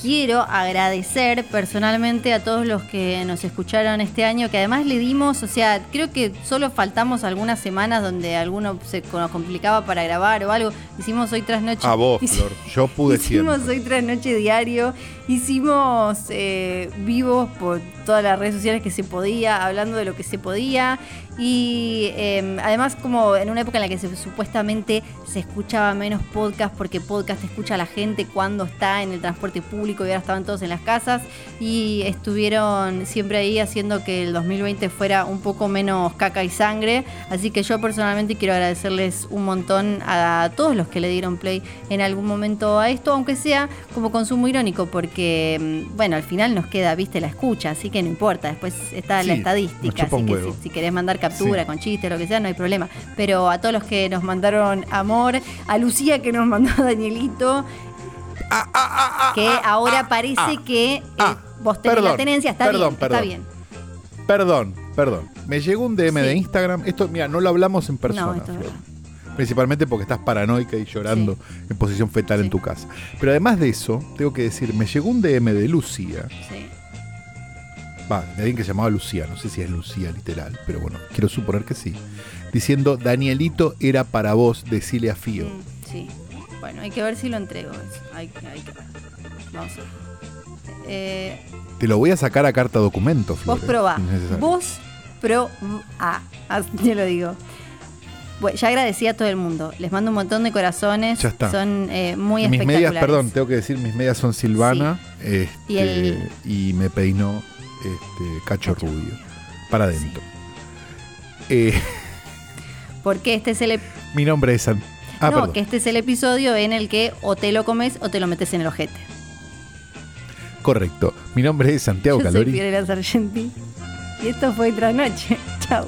quiero agradecer personalmente a todos los que nos escucharon este año, que además le dimos, o sea, creo que solo faltamos algunas semanas donde alguno se nos complicaba para grabar o algo. Hicimos hoy tras noche. A vos, Flor, yo pude *laughs* Hicimos hoy tras noche diario, hicimos eh, vivos por todas las redes sociales que se podía, hablando de lo que se podía. Y em, además como en una época en la que se, supuestamente se escuchaba menos podcast porque podcast escucha la gente cuando está en el transporte público y ahora estaban todos en las casas y estuvieron siempre ahí haciendo que el 2020 fuera un poco menos caca y sangre. Así que yo personalmente quiero agradecerles un montón a todos los que le dieron play en algún momento a esto, aunque sea como consumo irónico porque, em, bueno, al final nos queda, viste, la escucha, así que no importa, después está la estadística, así que si, si querés mandar captura, con chistes, lo que sea, no hay problema. Pero a todos los que nos mandaron amor, a Lucía que nos mandó a Danielito, ah, ah, ah, que ahora parece que eh, vos tenés la tenencia, está bien, está bien. Perdón, perdón. Me llegó un DM de Instagram. Esto, mira, no lo hablamos en persona. Principalmente porque estás paranoica y llorando en posición fetal en tu casa. Pero además de eso, tengo que decir, me llegó un DM de Lucía. Sí va, de alguien que se llamaba Lucía, no sé si es Lucía literal, pero bueno, quiero suponer que sí, diciendo, Danielito era para vos, decile a Fío. Mm, sí, bueno, hay que ver si lo entrego, hay, que ver. Vamos a ver. Eh, Te lo voy a sacar a carta documento, Vos probá, vos pro a, así te lo digo. Bueno, ya agradecí a todo el mundo. Les mando un montón de corazones. Ya está. Son eh, muy mis medias, perdón, tengo que decir, mis medias son Silvana. Este, y, me peinó este, cacho, rubio. Para adentro. Eh, *laughs* Porque este es el. Mi nombre es San. Ah, no, que este es el episodio en el que o te lo comes o te lo metes en el ojete. Correcto. Mi nombre es Santiago Yo Calori. Soy Sargenti. Y esto fue Trasnoche. *laughs* Chao.